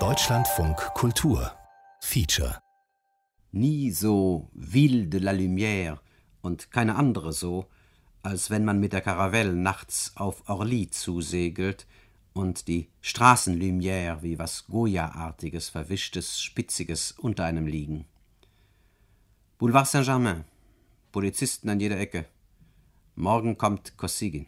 Deutschlandfunk Kultur Feature Nie so Ville de la Lumière und keine andere so, als wenn man mit der Karavelle nachts auf Orly zusegelt und die Straßenlumière wie was Goya-artiges, verwischtes, spitziges unter einem liegen. Boulevard Saint-Germain, Polizisten an jeder Ecke. Morgen kommt Kosygin.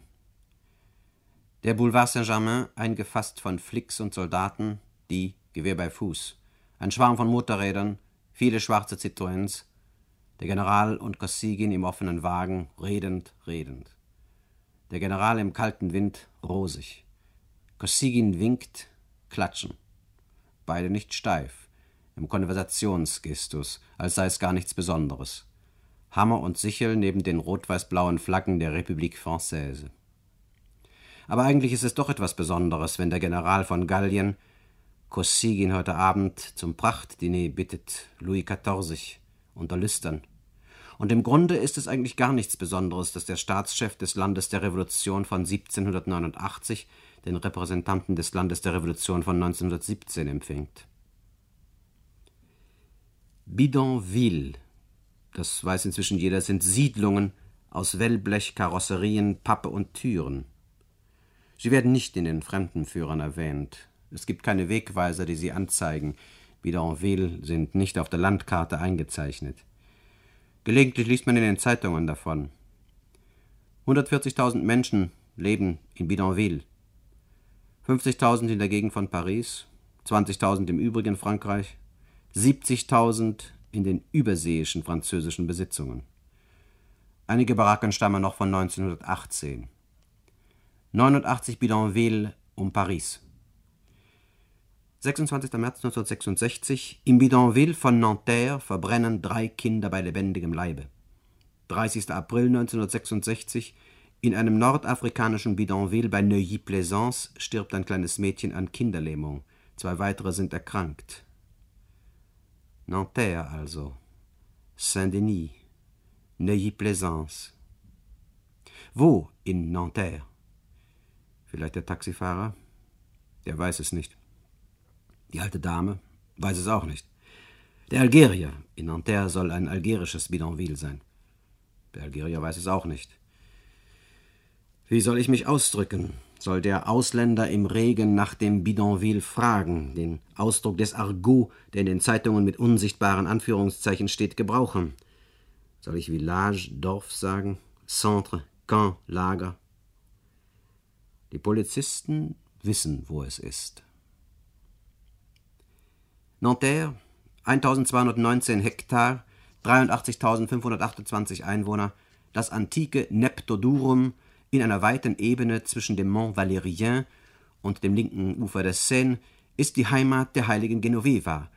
Der Boulevard Saint-Germain eingefasst von Flicks und Soldaten, die, Gewehr bei Fuß, ein Schwarm von Motorrädern, viele schwarze Citroëns, der General und Kosygin im offenen Wagen, redend, redend. Der General im kalten Wind, rosig. Kosygin winkt, klatschen. Beide nicht steif, im Konversationsgestus, als sei es gar nichts Besonderes. Hammer und Sichel neben den rot-weiß-blauen Flaggen der République Française. Aber eigentlich ist es doch etwas Besonderes, wenn der General von Gallien Kosygin heute Abend zum Prachtdiner bittet, Louis XIV, unter Lüstern. Und im Grunde ist es eigentlich gar nichts Besonderes, dass der Staatschef des Landes der Revolution von 1789 den Repräsentanten des Landes der Revolution von 1917 empfängt. Bidonville, das weiß inzwischen jeder, sind Siedlungen aus Wellblech, Karosserien, Pappe und Türen. Sie werden nicht in den Fremdenführern erwähnt. Es gibt keine Wegweiser, die sie anzeigen. Bidonville sind nicht auf der Landkarte eingezeichnet. Gelegentlich liest man in den Zeitungen davon. 140.000 Menschen leben in Bidonville. 50.000 in der Gegend von Paris, 20.000 im übrigen Frankreich, 70.000 in den überseeischen französischen Besitzungen. Einige Baracken stammen noch von 1918. 89 Bidonville um Paris. 26. März 1966 Im Bidonville von Nanterre verbrennen drei Kinder bei lebendigem Leibe. 30. April 1966 in einem nordafrikanischen Bidonville bei Neuilly-Plaisance stirbt ein kleines Mädchen an Kinderlähmung. Zwei weitere sind erkrankt. Nanterre also. Saint-Denis. Neuilly-Plaisance. Wo in Nanterre? Vielleicht der Taxifahrer? Der weiß es nicht. Die alte Dame weiß es auch nicht. Der Algerier in Nanterre soll ein algerisches Bidonville sein. Der Algerier weiß es auch nicht. Wie soll ich mich ausdrücken? Soll der Ausländer im Regen nach dem Bidonville fragen, den Ausdruck des Argot, der in den Zeitungen mit unsichtbaren Anführungszeichen steht, gebrauchen? Soll ich Village, Dorf sagen? Centre, Camp, Lager? Die Polizisten wissen, wo es ist. Nanterre, 1219 Hektar, 83.528 Einwohner, das antike Neptodurum in einer weiten Ebene zwischen dem Mont Valérien und dem linken Ufer der Seine, ist die Heimat der heiligen Genoveva,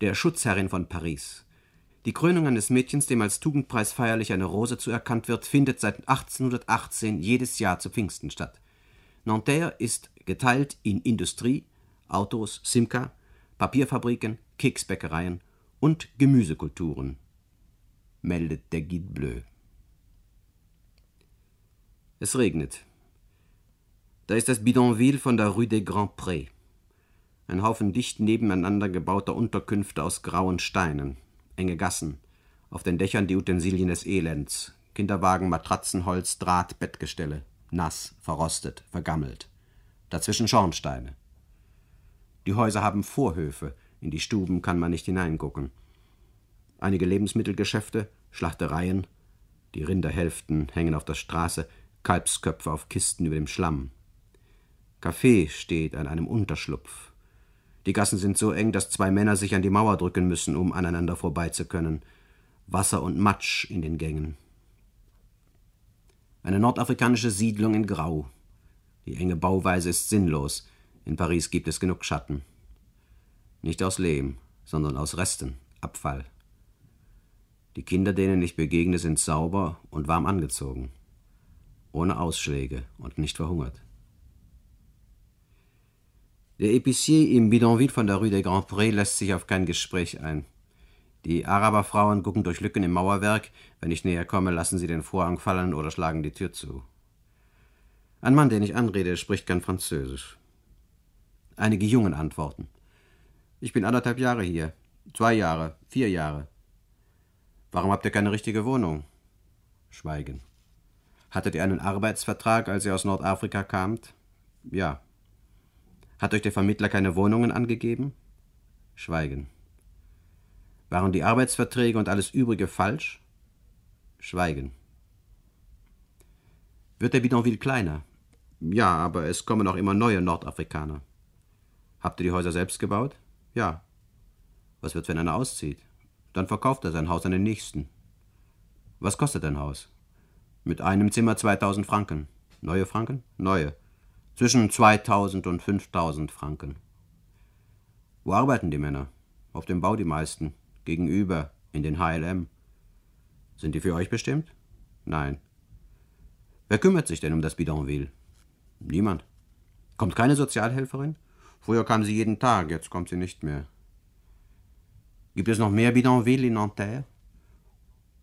der Schutzherrin von Paris. Die Krönung eines Mädchens, dem als Tugendpreis feierlich eine Rose zuerkannt wird, findet seit 1818 jedes Jahr zu Pfingsten statt. Nanterre ist geteilt in Industrie, Autos, Simca, Papierfabriken, Keksbäckereien und Gemüsekulturen, meldet der Guide Bleu. Es regnet. Da ist das Bidonville von der Rue des Grands Prés. Ein Haufen dicht nebeneinander gebauter Unterkünfte aus grauen Steinen, enge Gassen, auf den Dächern die Utensilien des Elends, Kinderwagen, Matratzen, Holz, Draht, Bettgestelle nass, verrostet, vergammelt. Dazwischen Schornsteine. Die Häuser haben Vorhöfe, in die Stuben kann man nicht hineingucken. Einige Lebensmittelgeschäfte, Schlachtereien, die Rinderhälften hängen auf der Straße, Kalbsköpfe auf Kisten über dem Schlamm. Kaffee steht an einem Unterschlupf. Die Gassen sind so eng, dass zwei Männer sich an die Mauer drücken müssen, um aneinander vorbei zu können. Wasser und Matsch in den Gängen. Eine nordafrikanische Siedlung in Grau. Die enge Bauweise ist sinnlos. In Paris gibt es genug Schatten. Nicht aus Lehm, sondern aus Resten, Abfall. Die Kinder, denen ich begegne, sind sauber und warm angezogen. Ohne Ausschläge und nicht verhungert. Der Épicier im Bidonville von der Rue des Grands Prés lässt sich auf kein Gespräch ein. Die Araberfrauen gucken durch Lücken im Mauerwerk. Wenn ich näher komme, lassen sie den Vorhang fallen oder schlagen die Tür zu. Ein Mann, den ich anrede, spricht kein Französisch. Einige Jungen antworten. Ich bin anderthalb Jahre hier. Zwei Jahre, vier Jahre. Warum habt ihr keine richtige Wohnung? Schweigen. Hattet ihr einen Arbeitsvertrag, als ihr aus Nordafrika kamt? Ja. Hat euch der Vermittler keine Wohnungen angegeben? Schweigen. Waren die Arbeitsverträge und alles übrige falsch? Schweigen. Wird der Bidonville kleiner? Ja, aber es kommen auch immer neue Nordafrikaner. Habt ihr die Häuser selbst gebaut? Ja. Was wird, wenn einer auszieht? Dann verkauft er sein Haus an den nächsten. Was kostet ein Haus? Mit einem Zimmer 2000 Franken. Neue Franken? Neue. Zwischen 2000 und 5000 Franken. Wo arbeiten die Männer? Auf dem Bau die meisten. Gegenüber, in den HLM. Sind die für euch bestimmt? Nein. Wer kümmert sich denn um das Bidonville? Niemand. Kommt keine Sozialhelferin? Früher kam sie jeden Tag, jetzt kommt sie nicht mehr. Gibt es noch mehr Bidonville in Nanterre?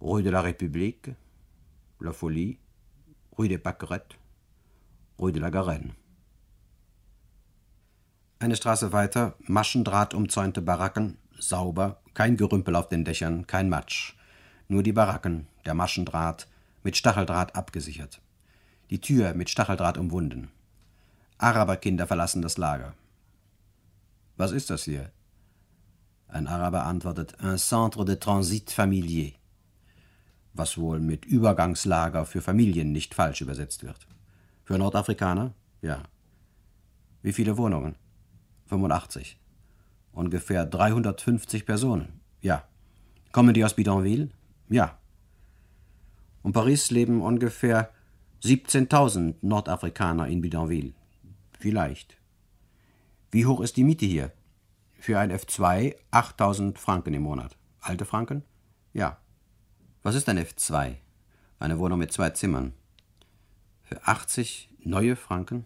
Rue de la République, La Folie, Rue des Pâquerettes, Rue de la Garenne. Eine Straße weiter, maschendrahtumzäunte Baracken, sauber, kein Gerümpel auf den Dächern, kein Matsch. Nur die Baracken, der Maschendraht, mit Stacheldraht abgesichert. Die Tür mit Stacheldraht umwunden. Araberkinder verlassen das Lager. Was ist das hier? Ein Araber antwortet, un centre de transit familier, was wohl mit Übergangslager für Familien nicht falsch übersetzt wird. Für Nordafrikaner? Ja. Wie viele Wohnungen? 85. Ungefähr 350 Personen? Ja. Kommen die aus Bidonville? Ja. Um Paris leben ungefähr 17.000 Nordafrikaner in Bidonville. Vielleicht. Wie hoch ist die Miete hier? Für ein F2 8000 Franken im Monat. Alte Franken? Ja. Was ist ein F2? Eine Wohnung mit zwei Zimmern. Für 80 neue Franken?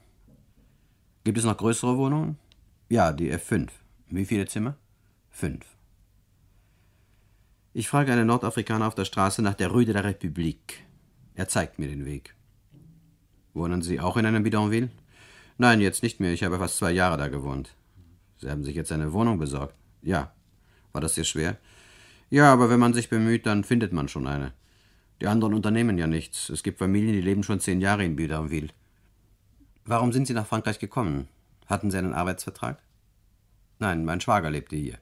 Gibt es noch größere Wohnungen? Ja, die F5. Wie viele Zimmer? Fünf. Ich frage einen Nordafrikaner auf der Straße nach der Rue de la République. Er zeigt mir den Weg. Wohnen Sie auch in einem Bidonville? Nein, jetzt nicht mehr. Ich habe fast zwei Jahre da gewohnt. Sie haben sich jetzt eine Wohnung besorgt? Ja. War das sehr schwer? Ja, aber wenn man sich bemüht, dann findet man schon eine. Die anderen unternehmen ja nichts. Es gibt Familien, die leben schon zehn Jahre in Bidonville. Warum sind Sie nach Frankreich gekommen? Hatten Sie einen Arbeitsvertrag? Nein, mein Schwager lebte hier.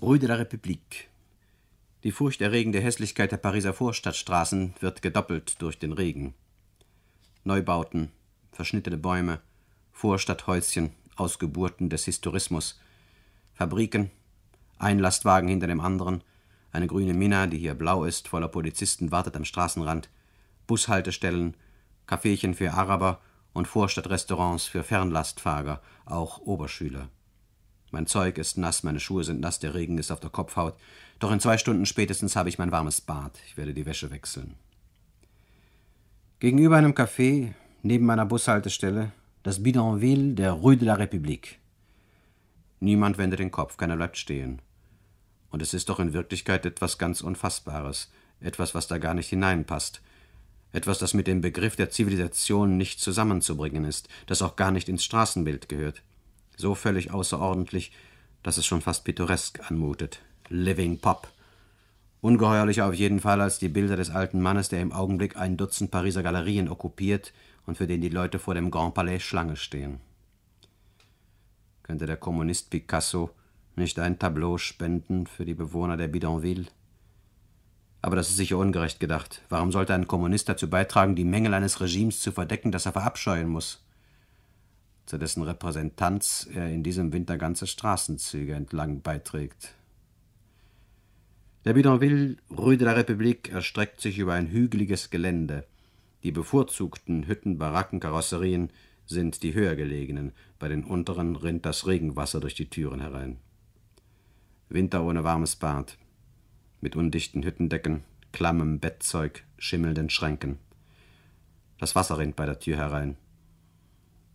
Rue de la République. Die furchterregende Hässlichkeit der Pariser Vorstadtstraßen wird gedoppelt durch den Regen. Neubauten, verschnittene Bäume, Vorstadthäuschen, Ausgeburten des Historismus, Fabriken, ein Lastwagen hinter dem anderen, eine grüne Minna, die hier blau ist, voller Polizisten wartet am Straßenrand, Bushaltestellen, Kaffeechen für Araber und Vorstadtrestaurants für Fernlastfahrer, auch Oberschüler. Mein Zeug ist nass, meine Schuhe sind nass, der Regen ist auf der Kopfhaut. Doch in zwei Stunden spätestens habe ich mein warmes Bad. Ich werde die Wäsche wechseln. Gegenüber einem Café, neben meiner Bushaltestelle, das Bidonville der Rue de la République. Niemand wendet den Kopf, keiner bleibt stehen. Und es ist doch in Wirklichkeit etwas ganz Unfassbares, etwas, was da gar nicht hineinpasst, etwas, das mit dem Begriff der Zivilisation nicht zusammenzubringen ist, das auch gar nicht ins Straßenbild gehört. So völlig außerordentlich, dass es schon fast pittoresk anmutet. Living Pop. Ungeheuerlicher auf jeden Fall als die Bilder des alten Mannes, der im Augenblick ein Dutzend Pariser Galerien okkupiert und für den die Leute vor dem Grand Palais Schlange stehen. Könnte der Kommunist Picasso nicht ein Tableau spenden für die Bewohner der Bidonville? Aber das ist sicher ungerecht gedacht. Warum sollte ein Kommunist dazu beitragen, die Mängel eines Regimes zu verdecken, das er verabscheuen muss? Zu dessen Repräsentanz er in diesem Winter ganze Straßenzüge entlang beiträgt. Der Bidonville Rue de la République erstreckt sich über ein hügeliges Gelände. Die bevorzugten Hütten, Baracken, Karosserien sind die höher gelegenen, bei den unteren rinnt das Regenwasser durch die Türen herein. Winter ohne warmes Bad mit undichten Hüttendecken, klammem Bettzeug, schimmelnden Schränken. Das Wasser rinnt bei der Tür herein.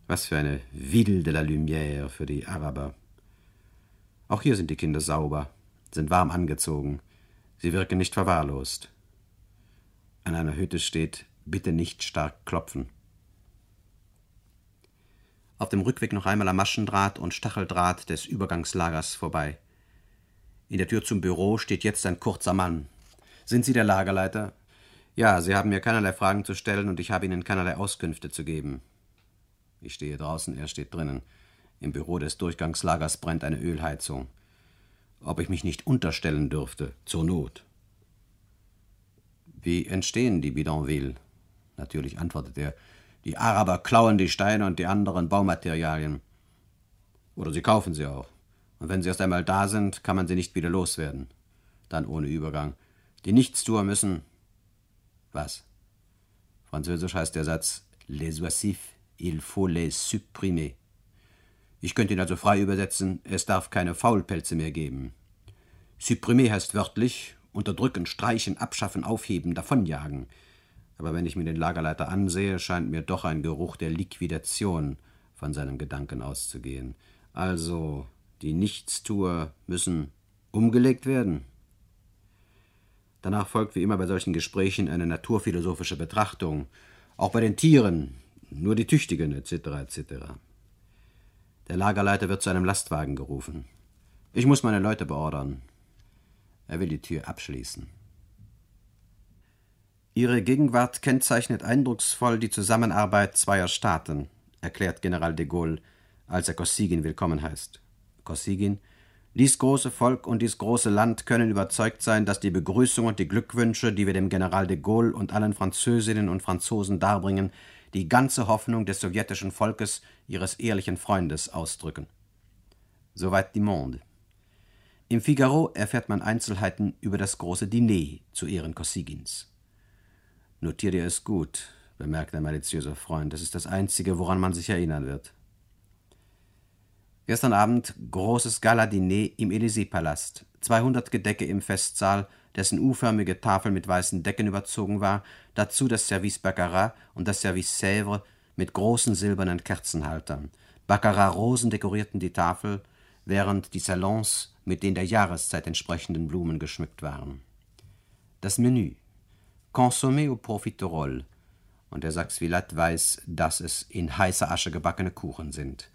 Was für eine Ville de la Lumière für die Araber. Auch hier sind die Kinder sauber, sind warm angezogen, sie wirken nicht verwahrlost. An einer Hütte steht Bitte nicht stark klopfen. auf dem Rückweg noch einmal am Maschendraht und Stacheldraht des Übergangslagers vorbei. In der Tür zum Büro steht jetzt ein kurzer Mann. Sind Sie der Lagerleiter? Ja, Sie haben mir keinerlei Fragen zu stellen und ich habe Ihnen keinerlei Auskünfte zu geben. Ich stehe draußen, er steht drinnen. Im Büro des Durchgangslagers brennt eine Ölheizung. Ob ich mich nicht unterstellen dürfte, zur Not. Wie entstehen die Bidonvilles? Natürlich antwortet er. Die Araber klauen die Steine und die anderen Baumaterialien. Oder sie kaufen sie auch. Und wenn sie erst einmal da sind, kann man sie nicht wieder loswerden. Dann ohne Übergang. Die Nichtstuer müssen. Was? Französisch heißt der Satz Les oisifs, il faut les supprimer. Ich könnte ihn also frei übersetzen: Es darf keine Faulpelze mehr geben. Supprimer heißt wörtlich unterdrücken, streichen, abschaffen, aufheben, davonjagen. Aber wenn ich mir den Lagerleiter ansehe, scheint mir doch ein Geruch der Liquidation von seinem Gedanken auszugehen. Also, die Nichtstuer müssen umgelegt werden. Danach folgt wie immer bei solchen Gesprächen eine naturphilosophische Betrachtung, auch bei den Tieren, nur die Tüchtigen etc. etc. Der Lagerleiter wird zu einem Lastwagen gerufen. Ich muss meine Leute beordern. Er will die Tür abschließen. Ihre Gegenwart kennzeichnet eindrucksvoll die Zusammenarbeit zweier Staaten, erklärt General de Gaulle, als er Kosygin willkommen heißt. Kosygin, dies große Volk und dies große Land können überzeugt sein, dass die Begrüßung und die Glückwünsche, die wir dem General de Gaulle und allen Französinnen und Franzosen darbringen, die ganze Hoffnung des sowjetischen Volkes, ihres ehrlichen Freundes ausdrücken. Soweit die Monde. Im Figaro erfährt man Einzelheiten über das große Diner zu Ehren Kossygins. Notiert ihr es gut, bemerkt der maliziöse Freund. Das ist das Einzige, woran man sich erinnern wird. Gestern Abend großes Gala-Diner im Élysée-Palast. 200 Gedecke im Festsaal, dessen U-förmige Tafel mit weißen Decken überzogen war, dazu das Service Baccarat und das Service Sèvres mit großen silbernen Kerzenhaltern. Baccarat-Rosen dekorierten die Tafel, während die Salons mit den der Jahreszeit entsprechenden Blumen geschmückt waren. Das Menü Consommé au Profiterol. Und der Saxvillat weiß, dass es in heißer Asche gebackene Kuchen sind.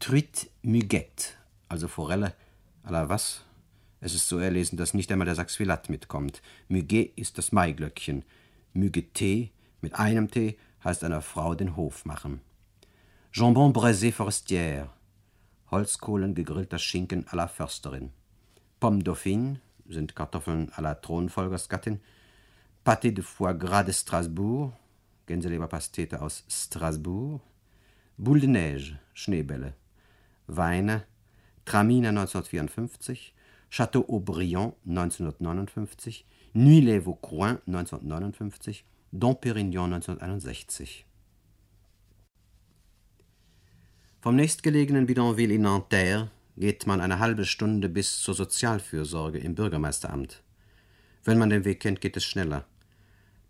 Truite Muguette, also Forelle à la was? Es ist so erlesen, dass nicht einmal der Saxvillat mitkommt. Muguet ist das Maiglöckchen. Mugueté mit einem T heißt einer Frau den Hof machen. Jambon braisé forestière. Holzkohlen gegrillter Schinken à la Försterin. Pomme dauphine sind Kartoffeln à la Thronfolgersgattin. Pâté de foie gras de Strasbourg, Gänseleberpastete aus Strasbourg, Boule de Neige, Schneebälle, Weine, Traminer 1954, Château Aubryon 1959, Nuit les Vaucroins 1959, Dom Pérignon 1961. Vom nächstgelegenen Bidonville in Nanterre geht man eine halbe Stunde bis zur Sozialfürsorge im Bürgermeisteramt. Wenn man den Weg kennt, geht es schneller.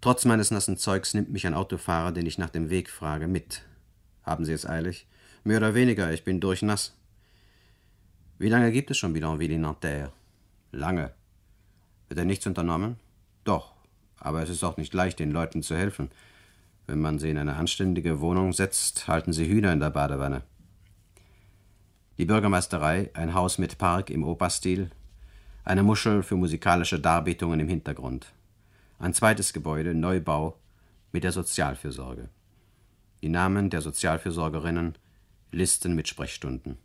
Trotz meines nassen Zeugs nimmt mich ein Autofahrer, den ich nach dem Weg frage, mit. Haben Sie es eilig? Mehr oder weniger, ich bin durchnass. Wie lange gibt es schon Bidonville in Nanterre? Lange. Wird er nichts unternommen? Doch, aber es ist auch nicht leicht, den Leuten zu helfen. Wenn man sie in eine anständige Wohnung setzt, halten sie Hühner in der Badewanne. Die Bürgermeisterei, ein Haus mit Park im Operstil, eine Muschel für musikalische Darbietungen im Hintergrund. Ein zweites Gebäude, Neubau, mit der Sozialfürsorge. Die Namen der Sozialfürsorgerinnen, Listen mit Sprechstunden.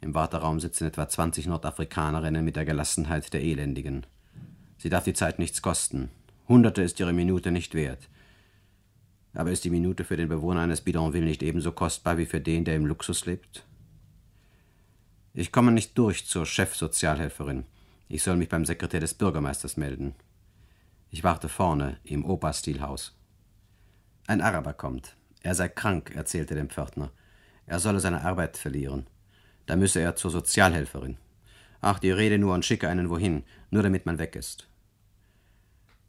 Im Warteraum sitzen etwa 20 Nordafrikanerinnen mit der Gelassenheit der Elendigen. Sie darf die Zeit nichts kosten. Hunderte ist ihre Minute nicht wert. Aber ist die Minute für den Bewohner eines Bidonville nicht ebenso kostbar wie für den, der im Luxus lebt? Ich komme nicht durch zur Chefsozialhelferin. Ich soll mich beim Sekretär des Bürgermeisters melden. Ich warte vorne im Operstilhaus. Ein Araber kommt. Er sei krank, erzählte dem Pförtner. Er solle seine Arbeit verlieren. Da müsse er zur Sozialhelferin. Ach, die Rede nur und schicke einen wohin, nur damit man weg ist.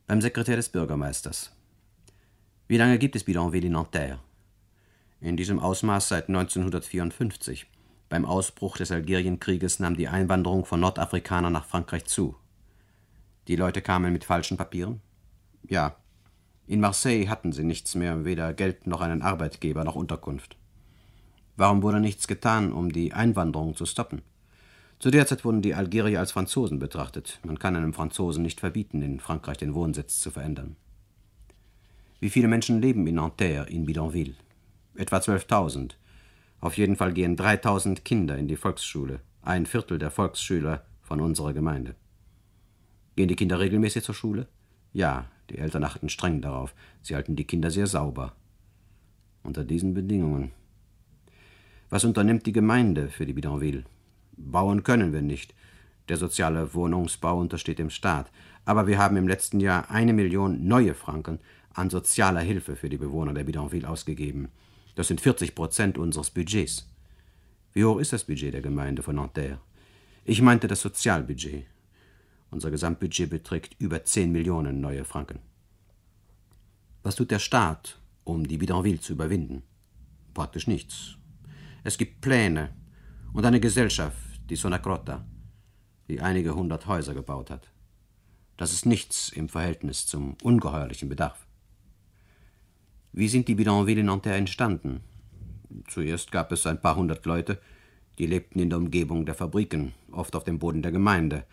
Beim Sekretär des Bürgermeisters. Wie lange gibt es Bidonville in Nanterre? In diesem Ausmaß seit 1954. Beim Ausbruch des Algerienkrieges nahm die Einwanderung von Nordafrikanern nach Frankreich zu. Die Leute kamen mit falschen Papieren? Ja. In Marseille hatten sie nichts mehr, weder Geld noch einen Arbeitgeber noch Unterkunft. Warum wurde nichts getan, um die Einwanderung zu stoppen? Zu der Zeit wurden die Algerier als Franzosen betrachtet. Man kann einem Franzosen nicht verbieten, in Frankreich den Wohnsitz zu verändern. Wie viele Menschen leben in Nanterre, in Bidonville? Etwa 12.000. Auf jeden Fall gehen 3.000 Kinder in die Volksschule, ein Viertel der Volksschüler von unserer Gemeinde. Gehen die Kinder regelmäßig zur Schule? Ja, die Eltern achten streng darauf. Sie halten die Kinder sehr sauber. Unter diesen Bedingungen. Was unternimmt die Gemeinde für die Bidonville? Bauen können wir nicht. Der soziale Wohnungsbau untersteht dem Staat. Aber wir haben im letzten Jahr eine Million neue Franken an sozialer Hilfe für die Bewohner der Bidonville ausgegeben. Das sind 40 Prozent unseres Budgets. Wie hoch ist das Budget der Gemeinde von Nanterre? Ich meinte das Sozialbudget. Unser Gesamtbudget beträgt über 10 Millionen neue Franken. Was tut der Staat, um die Bidonville zu überwinden? Praktisch nichts. Es gibt Pläne und eine Gesellschaft, die Sonacrota, die einige hundert Häuser gebaut hat. Das ist nichts im Verhältnis zum ungeheuerlichen Bedarf. Wie sind die Bidonville in Nanterre entstanden? Zuerst gab es ein paar hundert Leute, die lebten in der Umgebung der Fabriken, oft auf dem Boden der Gemeinde.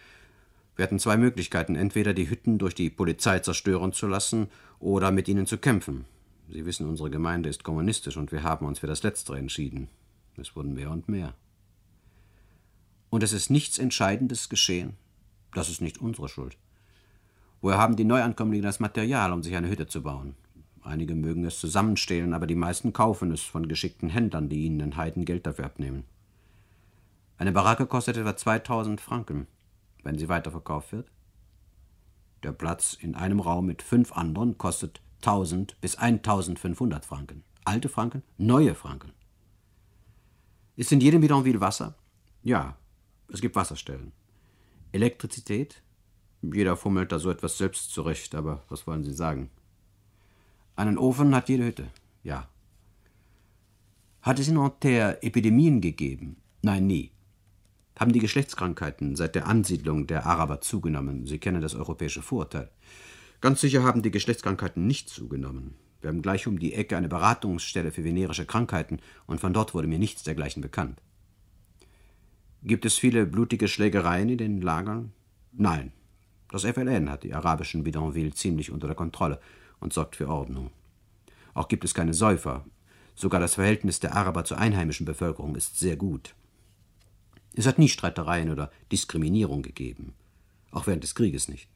Wir hatten zwei Möglichkeiten, entweder die Hütten durch die Polizei zerstören zu lassen oder mit ihnen zu kämpfen. Sie wissen, unsere Gemeinde ist kommunistisch und wir haben uns für das Letztere entschieden. Es wurden mehr und mehr. Und es ist nichts Entscheidendes geschehen. Das ist nicht unsere Schuld. Woher haben die Neuankömmlinge das Material, um sich eine Hütte zu bauen? Einige mögen es zusammenstehlen, aber die meisten kaufen es von geschickten Händlern, die ihnen ein Heidengeld dafür abnehmen. Eine Baracke kostet etwa 2000 Franken, wenn sie weiterverkauft wird. Der Platz in einem Raum mit fünf anderen kostet 1000 bis 1500 Franken. Alte Franken, neue Franken. Ist in jedem Bidonville Wasser? Ja, es gibt Wasserstellen. Elektrizität? Jeder fummelt da so etwas selbst zurecht, aber was wollen Sie sagen? Einen Ofen hat jede Hütte. Ja. Hat es in Nanterre Epidemien gegeben? Nein, nie. Haben die Geschlechtskrankheiten seit der Ansiedlung der Araber zugenommen? Sie kennen das europäische Vorurteil. Ganz sicher haben die Geschlechtskrankheiten nicht zugenommen. Wir haben gleich um die Ecke eine Beratungsstelle für venerische Krankheiten und von dort wurde mir nichts dergleichen bekannt. Gibt es viele blutige Schlägereien in den Lagern? Nein. Das FLN hat die arabischen Bidonville ziemlich unter der Kontrolle und sorgt für Ordnung. Auch gibt es keine Säufer. Sogar das Verhältnis der Araber zur einheimischen Bevölkerung ist sehr gut. Es hat nie Streitereien oder Diskriminierung gegeben, auch während des Krieges nicht.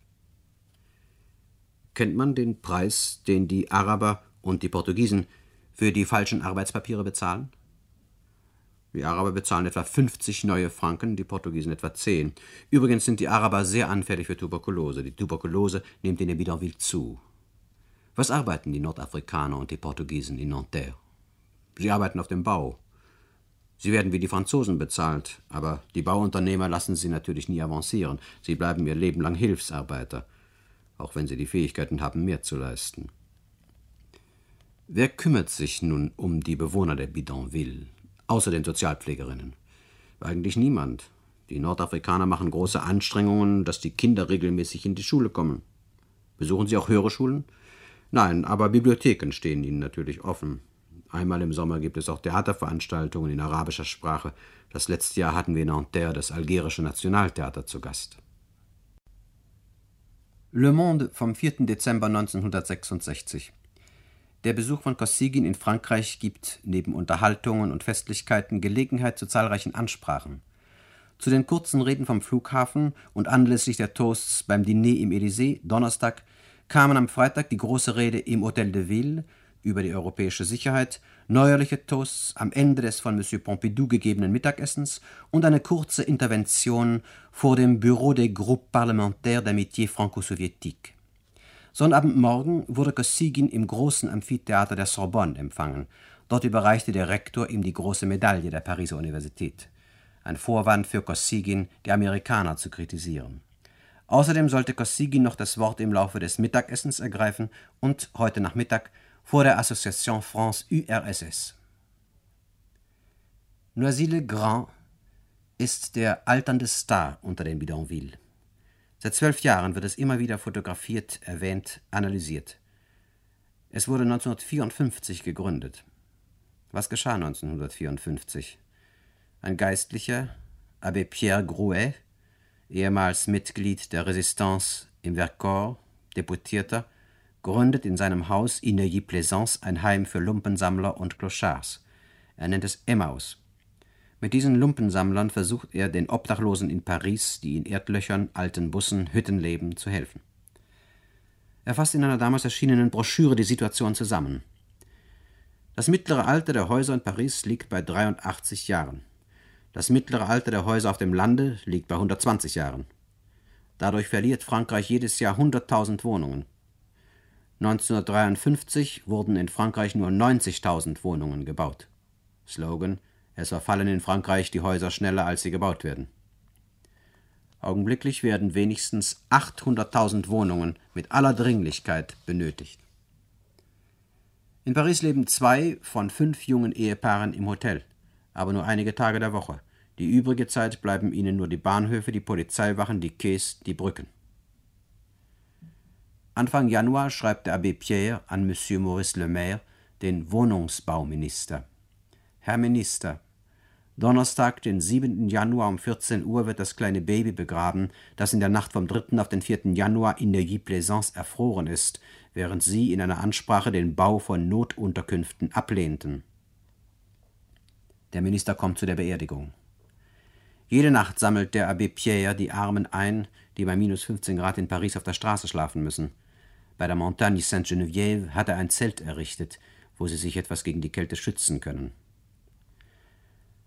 Kennt man den Preis, den die Araber und die Portugiesen für die falschen Arbeitspapiere bezahlen? Die Araber bezahlen etwa 50 neue Franken, die Portugiesen etwa 10. Übrigens sind die Araber sehr anfällig für Tuberkulose. Die Tuberkulose nimmt in der Bidonville zu. Was arbeiten die Nordafrikaner und die Portugiesen in Nanterre? Sie arbeiten auf dem Bau. Sie werden wie die Franzosen bezahlt, aber die Bauunternehmer lassen sie natürlich nie avancieren. Sie bleiben ihr Leben lang Hilfsarbeiter, auch wenn sie die Fähigkeiten haben, mehr zu leisten. Wer kümmert sich nun um die Bewohner der Bidonville, außer den Sozialpflegerinnen? Eigentlich niemand. Die Nordafrikaner machen große Anstrengungen, dass die Kinder regelmäßig in die Schule kommen. Besuchen Sie auch höhere Schulen? Nein, aber Bibliotheken stehen ihnen natürlich offen. Einmal im Sommer gibt es auch Theaterveranstaltungen in arabischer Sprache. Das letzte Jahr hatten wir in Nanterre das algerische Nationaltheater zu Gast. Le Monde vom 4. Dezember 1966. Der Besuch von Kosygin in Frankreich gibt neben Unterhaltungen und Festlichkeiten Gelegenheit zu zahlreichen Ansprachen. Zu den kurzen Reden vom Flughafen und anlässlich der Toasts beim Diner im Élysée Donnerstag kamen am Freitag die große Rede im Hotel de Ville über die europäische Sicherheit, neuerliche Toasts am Ende des von Monsieur Pompidou gegebenen Mittagessens und eine kurze Intervention vor dem Bureau des Groupes Parlementaires d'Amitié Franco-Sowjetique. Sonnabendmorgen wurde Kosygin im großen Amphitheater der Sorbonne empfangen. Dort überreichte der Rektor ihm die große Medaille der Pariser Universität. Ein Vorwand für Kosygin, die Amerikaner zu kritisieren. Außerdem sollte Kosygin noch das Wort im Laufe des Mittagessens ergreifen und heute Nachmittag vor der Association France URSS. Noisy-le-Grand ist der alternde Star unter den Bidonville. Seit zwölf Jahren wird es immer wieder fotografiert, erwähnt, analysiert. Es wurde 1954 gegründet. Was geschah 1954? Ein Geistlicher, Abbé Pierre Grouet, ehemals Mitglied der Resistance im Vercors, Deputierter, gründet in seinem Haus in Neuilly-Plaisance ein Heim für Lumpensammler und Clochards. Er nennt es Emmaus. Mit diesen Lumpensammlern versucht er, den Obdachlosen in Paris, die in Erdlöchern, alten Bussen, Hütten leben, zu helfen. Er fasst in einer damals erschienenen Broschüre die Situation zusammen. Das mittlere Alter der Häuser in Paris liegt bei 83 Jahren. Das mittlere Alter der Häuser auf dem Lande liegt bei 120 Jahren. Dadurch verliert Frankreich jedes Jahr 100.000 Wohnungen. 1953 wurden in Frankreich nur 90.000 Wohnungen gebaut. Slogan: Es verfallen in Frankreich die Häuser schneller, als sie gebaut werden. Augenblicklich werden wenigstens 800.000 Wohnungen mit aller Dringlichkeit benötigt. In Paris leben zwei von fünf jungen Ehepaaren im Hotel, aber nur einige Tage der Woche. Die übrige Zeit bleiben ihnen nur die Bahnhöfe, die Polizeiwachen, die Quais, die Brücken. Anfang Januar schreibt der Abbé Pierre an Monsieur Maurice Le Maire, den Wohnungsbauminister. Herr Minister, Donnerstag, den 7. Januar um 14 Uhr wird das kleine Baby begraben, das in der Nacht vom 3. auf den 4. Januar in Neuilly-Plaisance erfroren ist, während Sie in einer Ansprache den Bau von Notunterkünften ablehnten. Der Minister kommt zu der Beerdigung. Jede Nacht sammelt der Abbé Pierre die Armen ein, die bei minus 15 Grad in Paris auf der Straße schlafen müssen. Bei der Montagne Sainte-Geneviève hat er ein Zelt errichtet, wo sie sich etwas gegen die Kälte schützen können.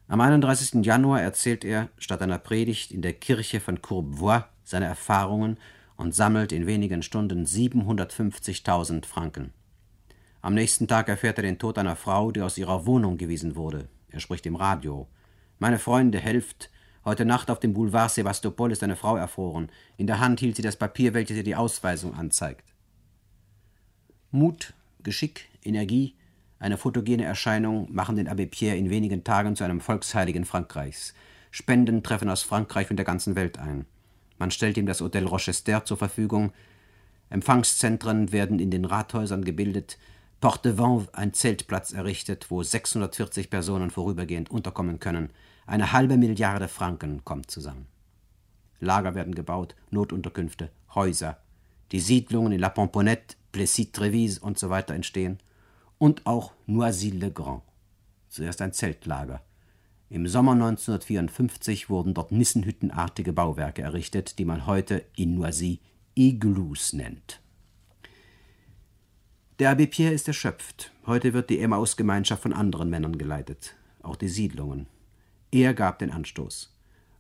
Am 31. Januar erzählt er statt einer Predigt in der Kirche von Courbevoie seine Erfahrungen und sammelt in wenigen Stunden 750.000 Franken. Am nächsten Tag erfährt er den Tod einer Frau, die aus ihrer Wohnung gewiesen wurde. Er spricht im Radio. Meine Freunde, helft! Heute Nacht auf dem Boulevard Sebastopol ist eine Frau erfroren. In der Hand hielt sie das Papier, welches ihr die Ausweisung anzeigt. Mut, Geschick, Energie, eine photogene Erscheinung machen den Abbé Pierre in wenigen Tagen zu einem Volksheiligen Frankreichs. Spenden treffen aus Frankreich und der ganzen Welt ein. Man stellt ihm das Hotel Rochester zur Verfügung. Empfangszentren werden in den Rathäusern gebildet. Porte de Vent, ein Zeltplatz errichtet, wo 640 Personen vorübergehend unterkommen können. Eine halbe Milliarde Franken kommt zusammen. Lager werden gebaut, Notunterkünfte, Häuser. Die Siedlungen in La Pomponette, Plessis-Trévise und so weiter entstehen. Und auch Noisy-le-Grand. Zuerst ein Zeltlager. Im Sommer 1954 wurden dort nissenhüttenartige Bauwerke errichtet, die man heute in Noisy Igloos nennt. Der Abbé Pierre ist erschöpft. Heute wird die Emmaus-Gemeinschaft von anderen Männern geleitet. Auch die Siedlungen. Er gab den Anstoß.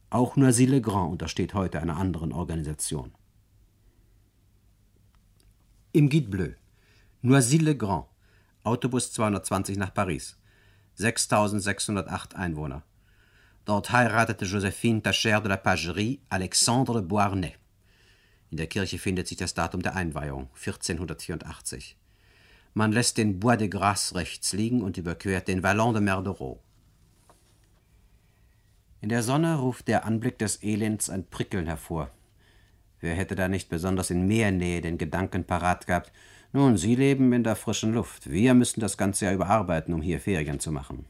Auch Noisy-le-Grand untersteht heute einer anderen Organisation. Im Guide Bleu. Noisy-le-Grand. Autobus 220 nach Paris. 6608 Einwohner. Dort heiratete Josephine Tacher de la Pagerie Alexandre Beauharnais. In der Kirche findet sich das Datum der Einweihung, 1484. Man lässt den Bois de Grasse rechts liegen und überquert den Vallon de Merdereau. In der Sonne ruft der Anblick des Elends ein Prickeln hervor. Wer hätte da nicht besonders in Meernähe den Gedanken parat gehabt, nun, Sie leben in der frischen Luft. Wir müssen das ganze Jahr überarbeiten, um hier Ferien zu machen.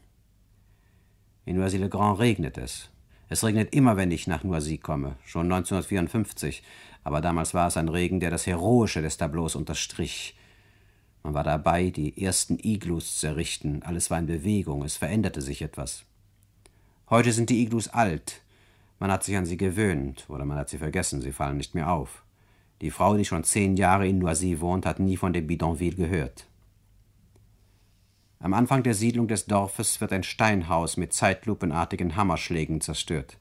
In Noisy-le-Grand regnet es. Es regnet immer, wenn ich nach Noisy komme, schon 1954, aber damals war es ein Regen, der das Heroische des Tableaus unterstrich. Man war dabei, die ersten Iglus zu errichten, alles war in Bewegung, es veränderte sich etwas. Heute sind die Iglus alt. Man hat sich an sie gewöhnt oder man hat sie vergessen, sie fallen nicht mehr auf. Die Frau, die schon zehn Jahre in Noisy wohnt, hat nie von dem Bidonville gehört. Am Anfang der Siedlung des Dorfes wird ein Steinhaus mit zeitlupenartigen Hammerschlägen zerstört.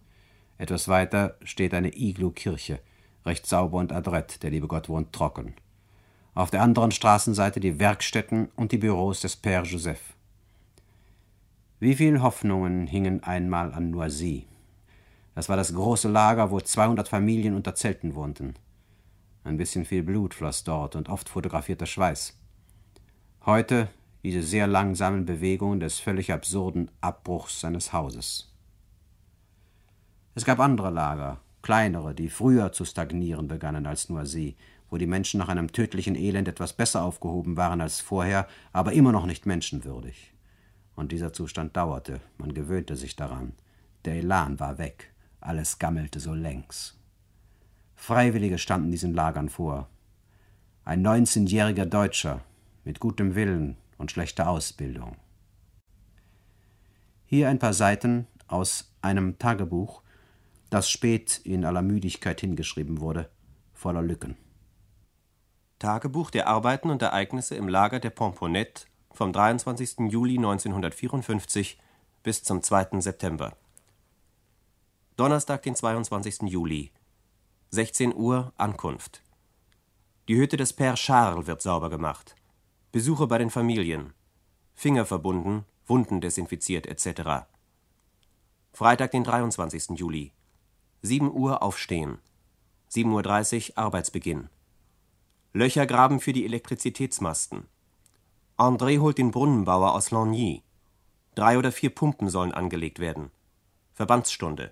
Etwas weiter steht eine Iglu-Kirche, recht sauber und adrett, der liebe Gott wohnt trocken. Auf der anderen Straßenseite die Werkstätten und die Büros des Père Joseph. Wie viele Hoffnungen hingen einmal an Noisy. Das war das große Lager, wo 200 Familien unter Zelten wohnten. Ein bisschen viel Blut floss dort und oft fotografierter Schweiß. Heute diese sehr langsamen Bewegungen des völlig absurden Abbruchs seines Hauses. Es gab andere Lager, kleinere, die früher zu stagnieren begannen als Noisy, wo die Menschen nach einem tödlichen Elend etwas besser aufgehoben waren als vorher, aber immer noch nicht menschenwürdig. Und dieser Zustand dauerte, man gewöhnte sich daran. Der Elan war weg, alles gammelte so längs. Freiwillige standen diesen Lagern vor. Ein 19-jähriger Deutscher mit gutem Willen und schlechter Ausbildung. Hier ein paar Seiten aus einem Tagebuch, das spät in aller Müdigkeit hingeschrieben wurde, voller Lücken. Tagebuch der Arbeiten und Ereignisse im Lager der Pomponette vom 23. Juli 1954 bis zum 2. September. Donnerstag, den 22. Juli. 16 Uhr Ankunft. Die Hütte des Père Charles wird sauber gemacht. Besuche bei den Familien. Finger verbunden, Wunden desinfiziert etc. Freitag, den 23. Juli. 7 Uhr Aufstehen. 7.30 Uhr Arbeitsbeginn. Löcher graben für die Elektrizitätsmasten. André holt den Brunnenbauer aus Lagny. Drei oder vier Pumpen sollen angelegt werden. Verbandsstunde.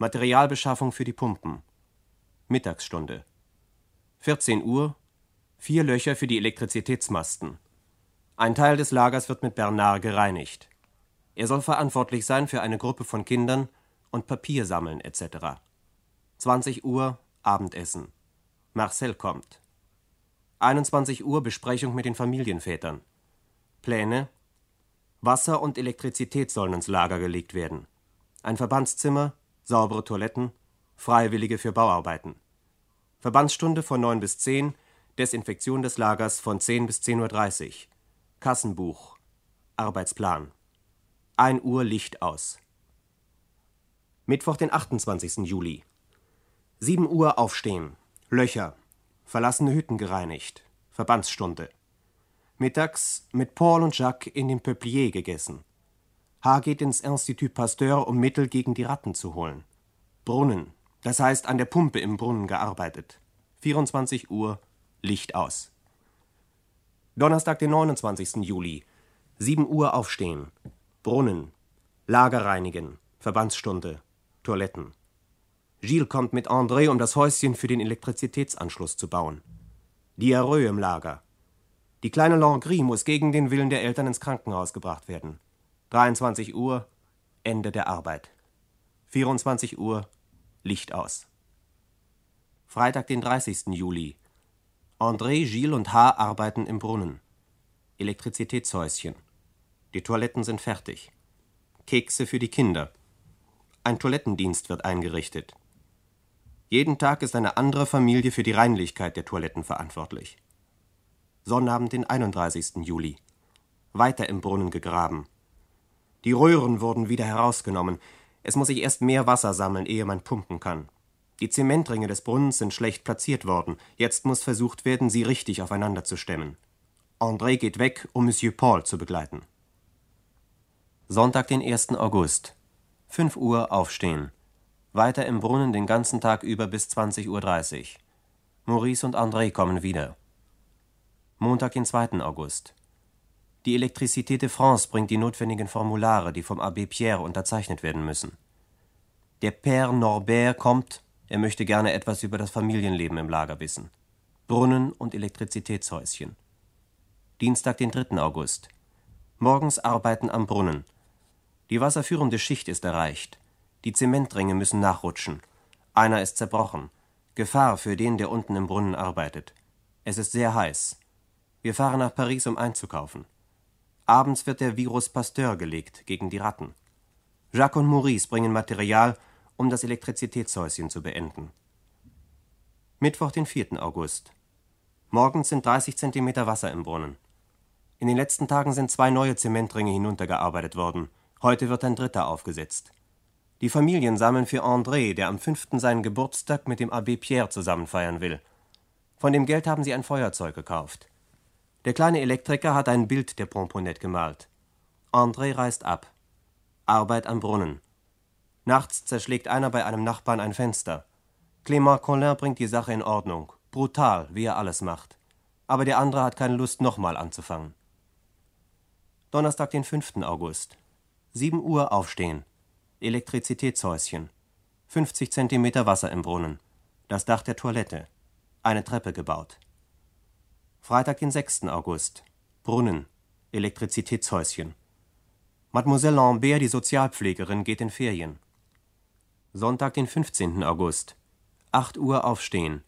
Materialbeschaffung für die Pumpen. Mittagsstunde. 14 Uhr. Vier Löcher für die Elektrizitätsmasten. Ein Teil des Lagers wird mit Bernard gereinigt. Er soll verantwortlich sein für eine Gruppe von Kindern und Papier sammeln etc. 20 Uhr Abendessen. Marcel kommt. 21 Uhr Besprechung mit den Familienvätern. Pläne: Wasser und Elektrizität sollen ins Lager gelegt werden. Ein Verbandszimmer, saubere Toiletten, Freiwillige für Bauarbeiten. Verbandsstunde von 9 bis 10, Desinfektion des Lagers von 10 bis 10.30 Uhr. Kassenbuch. Arbeitsplan. 1 Uhr Licht aus. Mittwoch, den 28. Juli. 7 Uhr aufstehen. Löcher. Verlassene Hütten gereinigt. Verbandsstunde. Mittags mit Paul und Jacques in dem Peuplier gegessen. H. geht ins Institut Pasteur, um Mittel gegen die Ratten zu holen. Brunnen, das heißt an der Pumpe im Brunnen gearbeitet. 24 Uhr, Licht aus. Donnerstag, den 29. Juli. 7 Uhr aufstehen. Brunnen. Lager reinigen. Verbandsstunde. Toiletten. Gilles kommt mit André, um das Häuschen für den Elektrizitätsanschluss zu bauen. Diarrhoe im Lager. Die kleine Langry muss gegen den Willen der Eltern ins Krankenhaus gebracht werden. 23 Uhr, Ende der Arbeit. 24 Uhr, Licht aus. Freitag, den 30. Juli. André, Gilles und H. arbeiten im Brunnen. Elektrizitätshäuschen. Die Toiletten sind fertig. Kekse für die Kinder. Ein Toilettendienst wird eingerichtet. Jeden Tag ist eine andere Familie für die Reinlichkeit der Toiletten verantwortlich. Sonnabend, den 31. Juli. Weiter im Brunnen gegraben. Die Röhren wurden wieder herausgenommen. Es muss sich erst mehr Wasser sammeln, ehe man pumpen kann. Die Zementringe des Brunnens sind schlecht platziert worden. Jetzt muss versucht werden, sie richtig aufeinander zu stemmen. André geht weg, um Monsieur Paul zu begleiten. Sonntag, den 1. August. 5 Uhr aufstehen. Weiter im Brunnen den ganzen Tag über bis 20.30 Uhr. Maurice und André kommen wieder. Montag, den 2. August. Die Électricité de France bringt die notwendigen Formulare, die vom Abbé Pierre unterzeichnet werden müssen. Der Père Norbert kommt, er möchte gerne etwas über das Familienleben im Lager wissen. Brunnen und Elektrizitätshäuschen. Dienstag, den 3. August. Morgens arbeiten am Brunnen. Die wasserführende Schicht ist erreicht. Die Zementringe müssen nachrutschen. Einer ist zerbrochen. Gefahr für den, der unten im Brunnen arbeitet. Es ist sehr heiß. Wir fahren nach Paris, um einzukaufen. Abends wird der Virus Pasteur gelegt gegen die Ratten. Jacques und Maurice bringen Material, um das Elektrizitätshäuschen zu beenden. Mittwoch, den 4. August. Morgens sind 30 Zentimeter Wasser im Brunnen. In den letzten Tagen sind zwei neue Zementringe hinuntergearbeitet worden. Heute wird ein dritter aufgesetzt. Die Familien sammeln für André, der am 5. seinen Geburtstag mit dem Abbé Pierre zusammen feiern will. Von dem Geld haben sie ein Feuerzeug gekauft. Der kleine Elektriker hat ein Bild der Pomponette gemalt. André reist ab. Arbeit am Brunnen. Nachts zerschlägt einer bei einem Nachbarn ein Fenster. Clément Collin bringt die Sache in Ordnung. Brutal, wie er alles macht. Aber der andere hat keine Lust, nochmal anzufangen. Donnerstag, den 5. August. 7 Uhr aufstehen. Elektrizitätshäuschen. 50 Zentimeter Wasser im Brunnen. Das Dach der Toilette. Eine Treppe gebaut. Freitag, den 6. August. Brunnen. Elektrizitätshäuschen. Mademoiselle Lambert, die Sozialpflegerin, geht in Ferien. Sonntag, den 15. August. 8 Uhr aufstehen.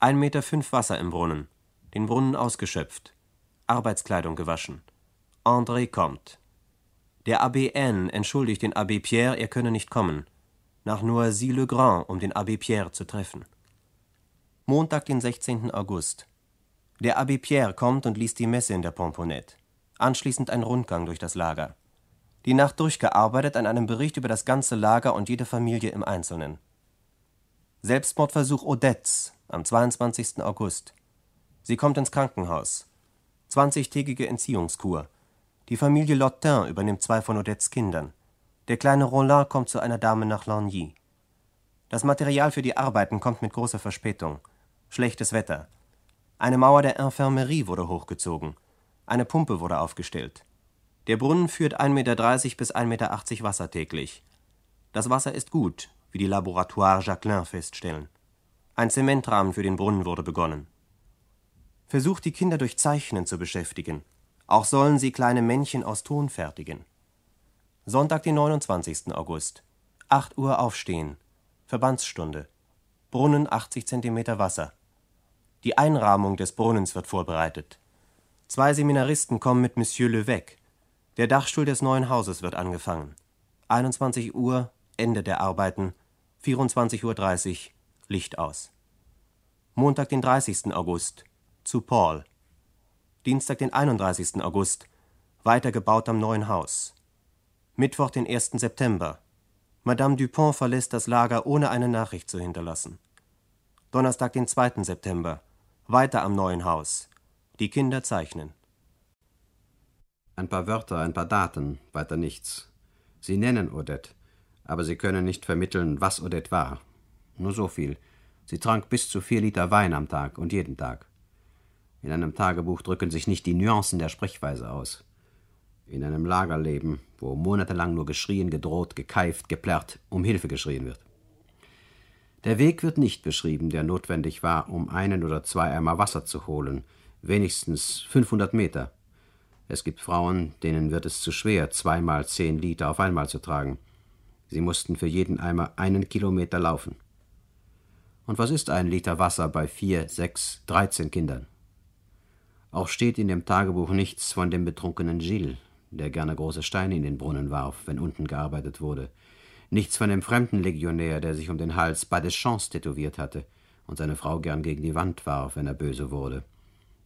1,5 Meter fünf Wasser im Brunnen. Den Brunnen ausgeschöpft. Arbeitskleidung gewaschen. André kommt. Der Abbé N. entschuldigt den Abbé Pierre, er könne nicht kommen. Nach Noisy-le-Grand, um den Abbé Pierre zu treffen. Montag, den 16. August. Der Abbé Pierre kommt und liest die Messe in der Pomponette. Anschließend ein Rundgang durch das Lager. Die Nacht durchgearbeitet an einem Bericht über das ganze Lager und jede Familie im Einzelnen. Selbstmordversuch Odettes am 22. August. Sie kommt ins Krankenhaus. 20-tägige Entziehungskur. Die Familie Lottin übernimmt zwei von Odettes Kindern. Der kleine Roland kommt zu einer Dame nach Lagny. Das Material für die Arbeiten kommt mit großer Verspätung. Schlechtes Wetter. Eine Mauer der Infirmerie wurde hochgezogen. Eine Pumpe wurde aufgestellt. Der Brunnen führt 1,30 Meter bis 1,80 Meter Wasser täglich. Das Wasser ist gut, wie die Laboratoire Jacquelin feststellen. Ein Zementrahmen für den Brunnen wurde begonnen. Versucht die Kinder durch Zeichnen zu beschäftigen. Auch sollen sie kleine Männchen aus Ton fertigen. Sonntag, den 29. August. 8 Uhr aufstehen. Verbandsstunde. Brunnen 80 Zentimeter Wasser. Die Einrahmung des Brunnens wird vorbereitet. Zwei Seminaristen kommen mit Monsieur Levesque. Der Dachstuhl des neuen Hauses wird angefangen. 21 Uhr, Ende der Arbeiten. 24.30 Uhr, Licht aus. Montag, den 30. August. Zu Paul. Dienstag, den 31. August. Weitergebaut am neuen Haus. Mittwoch, den 1. September. Madame Dupont verlässt das Lager, ohne eine Nachricht zu hinterlassen. Donnerstag, den 2. September. Weiter am neuen Haus. Die Kinder zeichnen. Ein paar Wörter, ein paar Daten, weiter nichts. Sie nennen Odette, aber sie können nicht vermitteln, was Odette war. Nur so viel. Sie trank bis zu vier Liter Wein am Tag und jeden Tag. In einem Tagebuch drücken sich nicht die Nuancen der Sprechweise aus. In einem Lagerleben, wo monatelang nur geschrien, gedroht, gekeift, geplärrt, um Hilfe geschrien wird. Der Weg wird nicht beschrieben, der notwendig war, um einen oder zwei Eimer Wasser zu holen, wenigstens 500 Meter. Es gibt Frauen, denen wird es zu schwer, zweimal zehn Liter auf einmal zu tragen. Sie mussten für jeden Eimer einen Kilometer laufen. Und was ist ein Liter Wasser bei vier, sechs, dreizehn Kindern? Auch steht in dem Tagebuch nichts von dem betrunkenen Gilles, der gerne große Steine in den Brunnen warf, wenn unten gearbeitet wurde. Nichts von dem fremden Legionär, der sich um den Hals Pas de Chance tätowiert hatte und seine Frau gern gegen die Wand warf, wenn er böse wurde,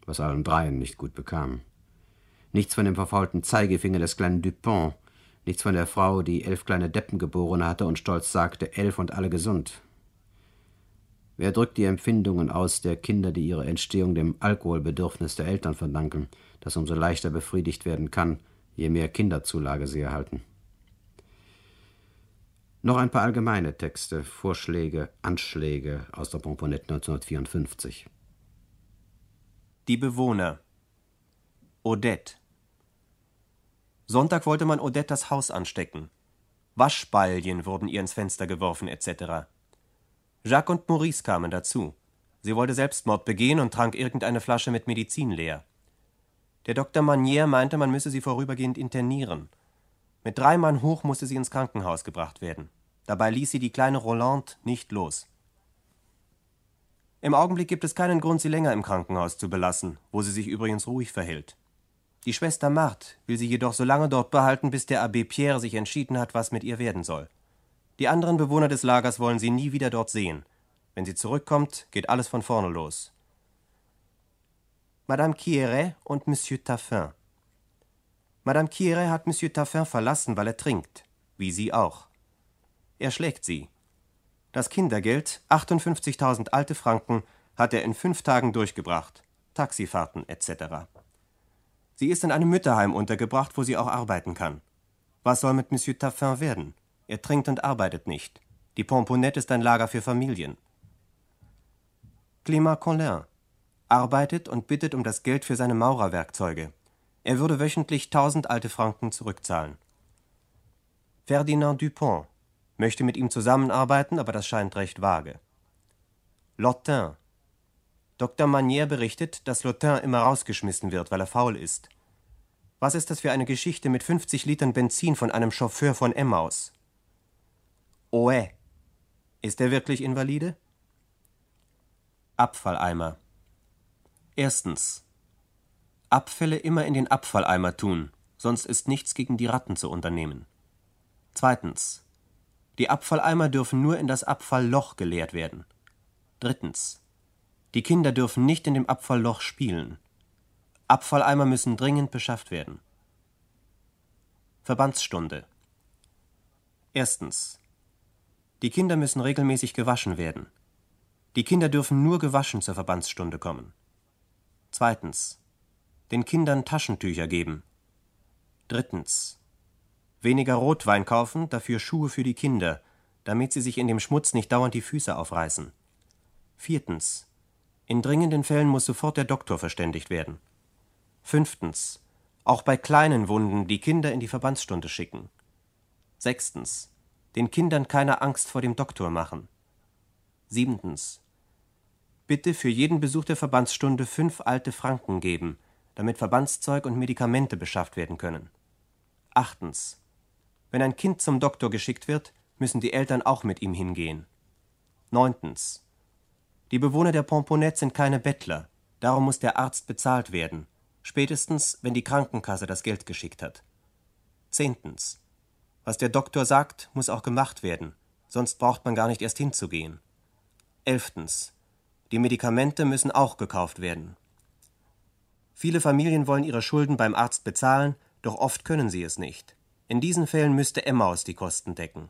was allen dreien nicht gut bekam nichts von dem verfaulten Zeigefinger des kleinen Dupont, nichts von der Frau, die elf kleine Deppen geboren hatte und stolz sagte, elf und alle gesund. Wer drückt die Empfindungen aus der Kinder, die ihre Entstehung dem Alkoholbedürfnis der Eltern verdanken, das umso leichter befriedigt werden kann, je mehr Kinderzulage sie erhalten? Noch ein paar allgemeine Texte, Vorschläge, Anschläge aus der Pomponette 1954. Die Bewohner Odette Sonntag wollte man Odette das Haus anstecken. Waschbaljen wurden ihr ins Fenster geworfen, etc. Jacques und Maurice kamen dazu. Sie wollte Selbstmord begehen und trank irgendeine Flasche mit Medizin leer. Der Dr. Manier meinte, man müsse sie vorübergehend internieren. Mit drei Mann hoch musste sie ins Krankenhaus gebracht werden. Dabei ließ sie die kleine Rolande nicht los. Im Augenblick gibt es keinen Grund, sie länger im Krankenhaus zu belassen, wo sie sich übrigens ruhig verhält. Die Schwester Marthe will sie jedoch so lange dort behalten, bis der Abbé Pierre sich entschieden hat, was mit ihr werden soll. Die anderen Bewohner des Lagers wollen sie nie wieder dort sehen. Wenn sie zurückkommt, geht alles von vorne los. Madame Quieret und Monsieur Taffin. Madame Quieret hat Monsieur Taffin verlassen, weil er trinkt, wie sie auch. Er schlägt sie. Das Kindergeld, 58.000 alte Franken, hat er in fünf Tagen durchgebracht. Taxifahrten etc. Sie ist in einem Mütterheim untergebracht, wo sie auch arbeiten kann. Was soll mit Monsieur Taffin werden? Er trinkt und arbeitet nicht. Die Pomponette ist ein Lager für Familien. Clément Collin arbeitet und bittet um das Geld für seine Maurerwerkzeuge. Er würde wöchentlich tausend alte Franken zurückzahlen. Ferdinand Dupont möchte mit ihm zusammenarbeiten, aber das scheint recht vage. Lottin Dr. Manier berichtet, dass Lautin immer rausgeschmissen wird, weil er faul ist. Was ist das für eine Geschichte mit 50 Litern Benzin von einem Chauffeur von Emmaus? Oe. Ist er wirklich invalide? Abfalleimer. Erstens. Abfälle immer in den Abfalleimer tun, sonst ist nichts gegen die Ratten zu unternehmen. Zweitens. Die Abfalleimer dürfen nur in das Abfallloch geleert werden. Drittens. Die Kinder dürfen nicht in dem Abfallloch spielen. Abfalleimer müssen dringend beschafft werden. Verbandsstunde. Erstens. Die Kinder müssen regelmäßig gewaschen werden. Die Kinder dürfen nur gewaschen zur Verbandsstunde kommen. Zweitens. Den Kindern Taschentücher geben. Drittens. Weniger Rotwein kaufen, dafür Schuhe für die Kinder, damit sie sich in dem Schmutz nicht dauernd die Füße aufreißen. Viertens. In dringenden Fällen muss sofort der Doktor verständigt werden. Fünftens. Auch bei kleinen Wunden die Kinder in die Verbandsstunde schicken. Sechstens. Den Kindern keine Angst vor dem Doktor machen. Siebentens. Bitte für jeden Besuch der Verbandsstunde fünf alte Franken geben, damit Verbandszeug und Medikamente beschafft werden können. Achtens. Wenn ein Kind zum Doktor geschickt wird, müssen die Eltern auch mit ihm hingehen. Neuntens. Die Bewohner der Pomponette sind keine Bettler, darum muss der Arzt bezahlt werden, spätestens wenn die Krankenkasse das Geld geschickt hat. Zehntens. Was der Doktor sagt, muss auch gemacht werden, sonst braucht man gar nicht erst hinzugehen. Elftens. Die Medikamente müssen auch gekauft werden. Viele Familien wollen ihre Schulden beim Arzt bezahlen, doch oft können sie es nicht. In diesen Fällen müsste Emmaus die Kosten decken.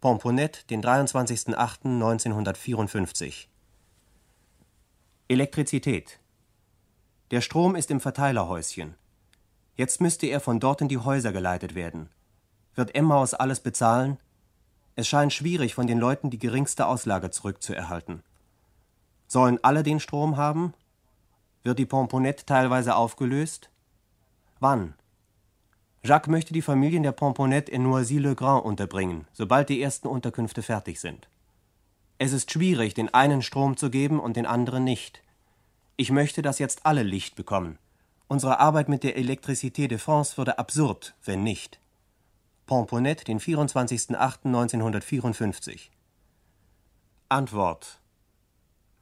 Pomponette, den 23.08.1954. Elektrizität. Der Strom ist im Verteilerhäuschen. Jetzt müsste er von dort in die Häuser geleitet werden. Wird Emmaus alles bezahlen? Es scheint schwierig, von den Leuten die geringste Auslage zurückzuerhalten. Sollen alle den Strom haben? Wird die Pomponette teilweise aufgelöst? Wann? Jacques möchte die Familien der Pomponette in Noisy-le-Grand unterbringen, sobald die ersten Unterkünfte fertig sind. Es ist schwierig, den einen Strom zu geben und den anderen nicht. Ich möchte, dass jetzt alle Licht bekommen. Unsere Arbeit mit der Électricité de France würde absurd, wenn nicht. Pomponette, den 24.08.1954. Antwort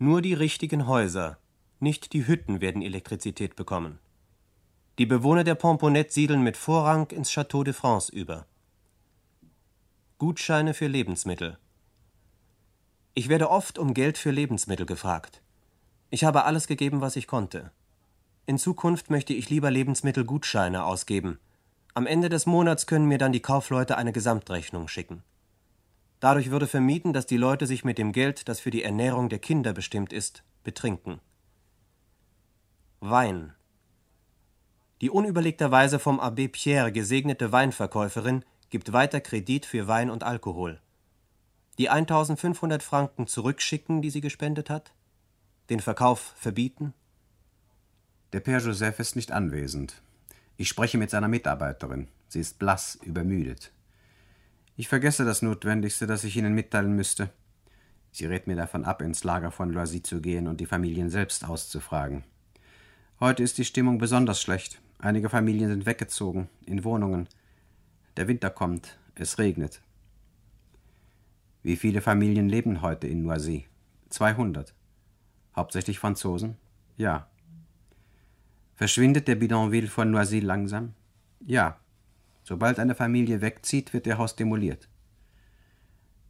nur die richtigen Häuser, nicht die Hütten werden Elektrizität bekommen. Die Bewohner der Pomponette siedeln mit Vorrang ins Château de France über. Gutscheine für Lebensmittel. Ich werde oft um Geld für Lebensmittel gefragt. Ich habe alles gegeben, was ich konnte. In Zukunft möchte ich lieber Lebensmittelgutscheine ausgeben. Am Ende des Monats können mir dann die Kaufleute eine Gesamtrechnung schicken. Dadurch würde vermieden, dass die Leute sich mit dem Geld, das für die Ernährung der Kinder bestimmt ist, betrinken. Wein. Die unüberlegterweise vom Abbé Pierre gesegnete Weinverkäuferin gibt weiter Kredit für Wein und Alkohol. Die 1500 Franken zurückschicken, die sie gespendet hat? Den Verkauf verbieten? Der Père Joseph ist nicht anwesend. Ich spreche mit seiner Mitarbeiterin. Sie ist blass, übermüdet. Ich vergesse das Notwendigste, das ich Ihnen mitteilen müsste. Sie rät mir davon ab, ins Lager von Loisy zu gehen und die Familien selbst auszufragen. Heute ist die Stimmung besonders schlecht. Einige Familien sind weggezogen, in Wohnungen. Der Winter kommt, es regnet. Wie viele Familien leben heute in Noisy? 200. Hauptsächlich Franzosen? Ja. Verschwindet der Bidonville von Noisy langsam? Ja. Sobald eine Familie wegzieht, wird ihr Haus demoliert.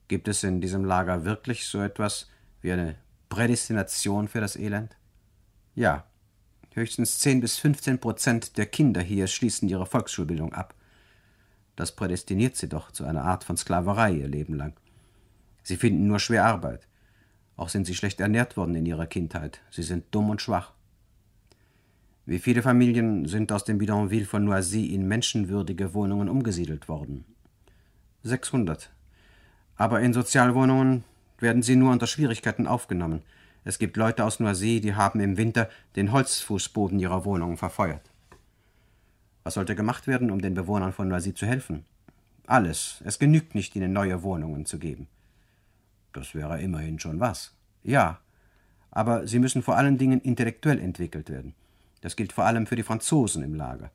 Gibt es in diesem Lager wirklich so etwas wie eine Prädestination für das Elend? Ja. Höchstens 10 bis 15 Prozent der Kinder hier schließen ihre Volksschulbildung ab. Das prädestiniert sie doch zu einer Art von Sklaverei ihr Leben lang. Sie finden nur schwer Arbeit. Auch sind sie schlecht ernährt worden in ihrer Kindheit. Sie sind dumm und schwach. Wie viele Familien sind aus dem Bidonville von Noisy in menschenwürdige Wohnungen umgesiedelt worden? 600. Aber in Sozialwohnungen werden sie nur unter Schwierigkeiten aufgenommen. Es gibt Leute aus Noisy, die haben im Winter den Holzfußboden ihrer Wohnungen verfeuert. Was sollte gemacht werden, um den Bewohnern von Noisy zu helfen? Alles. Es genügt nicht, ihnen neue Wohnungen zu geben. Das wäre immerhin schon was. Ja. Aber sie müssen vor allen Dingen intellektuell entwickelt werden. Das gilt vor allem für die Franzosen im Lager.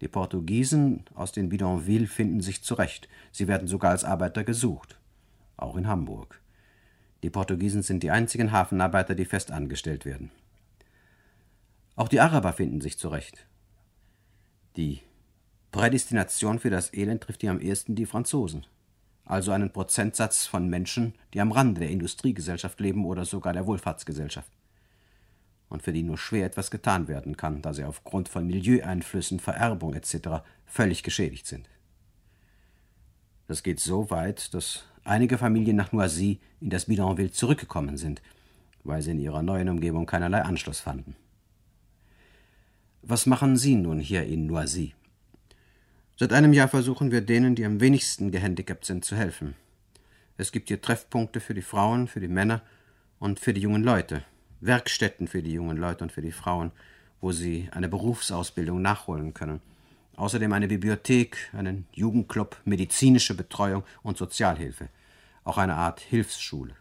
Die Portugiesen aus den Bidonvilles finden sich zurecht. Sie werden sogar als Arbeiter gesucht. Auch in Hamburg. Die Portugiesen sind die einzigen Hafenarbeiter, die fest angestellt werden. Auch die Araber finden sich zurecht. Die Prädestination für das Elend trifft hier am ehesten die Franzosen. Also einen Prozentsatz von Menschen, die am Rande der Industriegesellschaft leben oder sogar der Wohlfahrtsgesellschaft und für die nur schwer etwas getan werden kann, da sie aufgrund von Milieueinflüssen, Vererbung etc. völlig geschädigt sind. Das geht so weit, dass einige Familien nach Noisy in das Bidonville zurückgekommen sind, weil sie in ihrer neuen Umgebung keinerlei Anschluss fanden. Was machen Sie nun hier in Noisy? Seit einem Jahr versuchen wir denen, die am wenigsten gehandicapt sind, zu helfen. Es gibt hier Treffpunkte für die Frauen, für die Männer und für die jungen Leute, Werkstätten für die jungen Leute und für die Frauen, wo sie eine Berufsausbildung nachholen können. Außerdem eine Bibliothek, einen Jugendclub, medizinische Betreuung und Sozialhilfe. Auch eine Art Hilfsschule.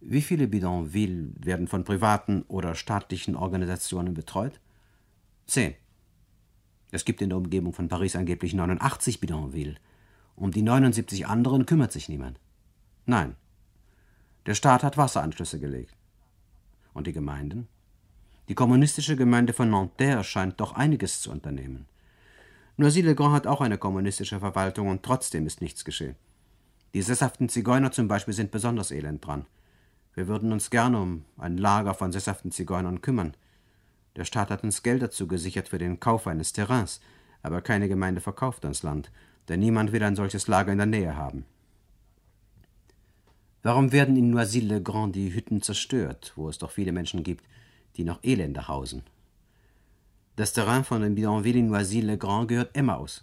Wie viele Bidonvilles werden von privaten oder staatlichen Organisationen betreut? Zehn. Es gibt in der Umgebung von Paris angeblich 89 Bidonvilles. Um die 79 anderen kümmert sich niemand. Nein. Der Staat hat Wasseranschlüsse gelegt. Und die Gemeinden? Die kommunistische Gemeinde von Nanterre scheint doch einiges zu unternehmen. Noisy-le-Grand hat auch eine kommunistische Verwaltung und trotzdem ist nichts geschehen. Die sesshaften Zigeuner zum Beispiel sind besonders elend dran. Wir würden uns gerne um ein Lager von sesshaften Zigeunern kümmern. Der Staat hat uns Geld dazu gesichert für den Kauf eines Terrains, aber keine Gemeinde verkauft das Land, denn niemand will ein solches Lager in der Nähe haben. Warum werden in Noisy-le-Grand die Hütten zerstört, wo es doch viele Menschen gibt, die noch elender hausen? Das Terrain von dem Bidonville in Noisy-le-Grand gehört Emmaus.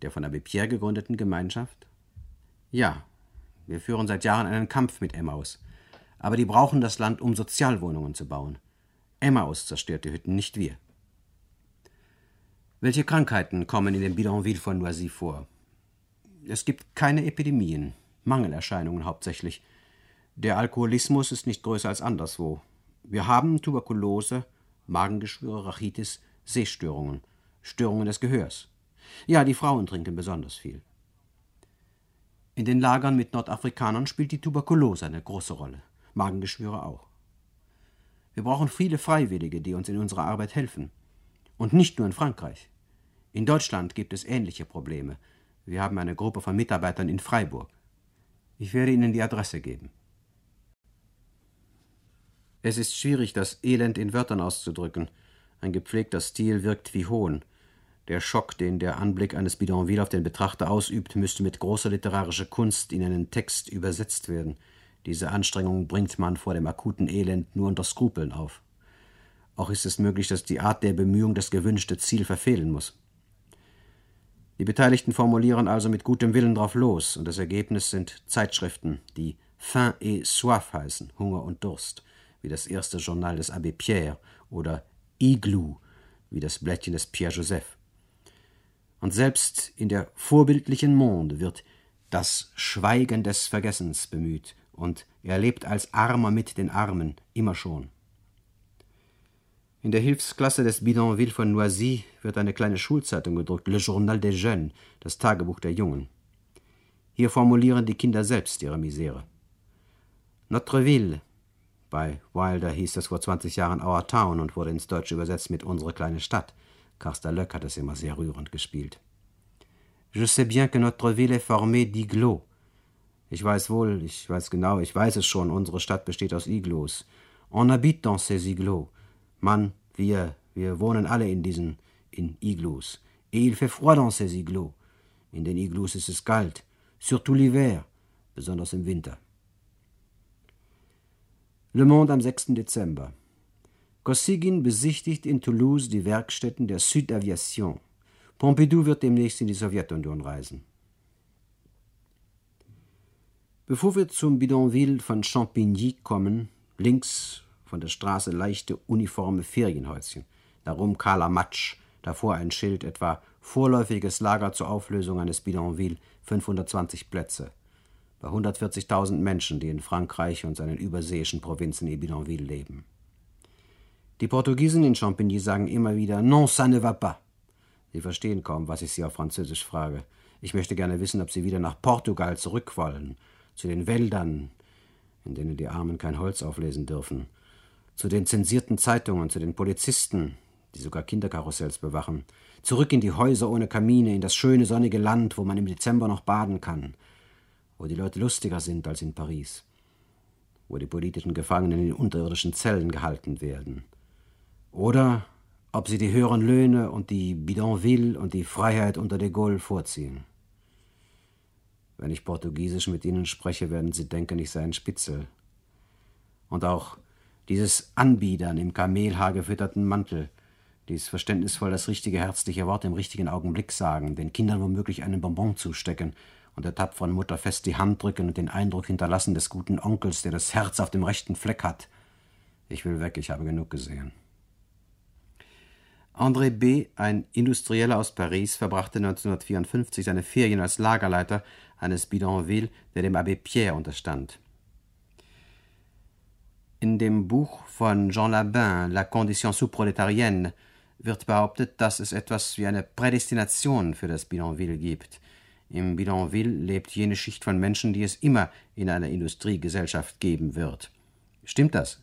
Der von Abbé Pierre gegründeten Gemeinschaft? Ja, wir führen seit Jahren einen Kampf mit Emmaus. Aber die brauchen das Land, um Sozialwohnungen zu bauen. Emmaus zerstört die Hütten, nicht wir. Welche Krankheiten kommen in dem Bidonville von Noisy vor? Es gibt keine Epidemien, Mangelerscheinungen hauptsächlich. Der Alkoholismus ist nicht größer als anderswo. Wir haben Tuberkulose, Magengeschwüre, Rachitis, Sehstörungen, Störungen des Gehörs. Ja, die Frauen trinken besonders viel. In den Lagern mit Nordafrikanern spielt die Tuberkulose eine große Rolle, Magengeschwüre auch. Wir brauchen viele Freiwillige, die uns in unserer Arbeit helfen. Und nicht nur in Frankreich. In Deutschland gibt es ähnliche Probleme. Wir haben eine Gruppe von Mitarbeitern in Freiburg. Ich werde Ihnen die Adresse geben. Es ist schwierig, das Elend in Wörtern auszudrücken. Ein gepflegter Stil wirkt wie Hohn. Der Schock, den der Anblick eines Bidonville auf den Betrachter ausübt, müsste mit großer literarischer Kunst in einen Text übersetzt werden. Diese Anstrengung bringt man vor dem akuten Elend nur unter Skrupeln auf. Auch ist es möglich, dass die Art der Bemühung das gewünschte Ziel verfehlen muss. Die Beteiligten formulieren also mit gutem Willen drauf los, und das Ergebnis sind Zeitschriften, die Faim et Soif heißen, Hunger und Durst, wie das erste Journal des Abbé Pierre, oder Igloo, wie das Blättchen des Pierre Joseph. Und selbst in der vorbildlichen Monde wird das Schweigen des Vergessens bemüht, und er lebt als Armer mit den Armen, immer schon. In der Hilfsklasse des Bidonville von Noisy wird eine kleine Schulzeitung gedruckt, Le Journal des Jeunes, das Tagebuch der Jungen. Hier formulieren die Kinder selbst ihre Misere. Notre Ville, bei Wilder hieß es vor 20 Jahren Our Town und wurde ins Deutsche übersetzt mit Unsere kleine Stadt. Carster Löck hat es immer sehr rührend gespielt. Je sais bien que notre ville est formée d'igloos. Ich weiß wohl, ich weiß genau, ich weiß es schon, unsere Stadt besteht aus Igloos. On habite dans ces igloos. Mann, wir, wir wohnen alle in diesen, in Igloos. Et il fait froid dans ces igloos. In den Igloos ist es kalt, surtout l'hiver, besonders im Winter. Le Monde am 6. Dezember. Kosygin besichtigt in Toulouse die Werkstätten der Sud Aviation. Pompidou wird demnächst in die Sowjetunion reisen. Bevor wir zum Bidonville von Champigny kommen, links von der Straße leichte uniforme Ferienhäuschen, darum kahler Matsch, davor ein Schild etwa vorläufiges Lager zur Auflösung eines Bidonville, 520 Plätze. Bei 140.000 Menschen, die in Frankreich und seinen überseeischen Provinzen in Bidonville leben. Die Portugiesen in Champigny sagen immer wieder Non, ça ne va pas. Sie verstehen kaum, was ich sie auf Französisch frage. Ich möchte gerne wissen, ob sie wieder nach Portugal zurück wollen, zu den Wäldern, in denen die Armen kein Holz auflesen dürfen, zu den zensierten Zeitungen, zu den Polizisten, die sogar Kinderkarussells bewachen, zurück in die Häuser ohne Kamine, in das schöne sonnige Land, wo man im Dezember noch baden kann, wo die Leute lustiger sind als in Paris, wo die politischen Gefangenen in unterirdischen Zellen gehalten werden. Oder ob sie die höheren Löhne und die Bidonville und die Freiheit unter de Gaulle vorziehen. Wenn ich Portugiesisch mit ihnen spreche, werden sie denken, ich sei ein Spitzel. Und auch dieses Anbiedern im Kamelhaar gefütterten Mantel, dies verständnisvoll das richtige herzliche Wort im richtigen Augenblick sagen, den Kindern womöglich einen Bonbon zustecken und der tapferen Mutter fest die Hand drücken und den Eindruck hinterlassen des guten Onkels, der das Herz auf dem rechten Fleck hat. Ich will weg, ich habe genug gesehen. André B., ein Industrieller aus Paris, verbrachte 1954 seine Ferien als Lagerleiter eines Bidonville, der dem Abbé Pierre unterstand. In dem Buch von Jean Labin, La Condition sous-prolétarienne, wird behauptet, dass es etwas wie eine Prädestination für das Bidonville gibt. Im Bidonville lebt jene Schicht von Menschen, die es immer in einer Industriegesellschaft geben wird. Stimmt das?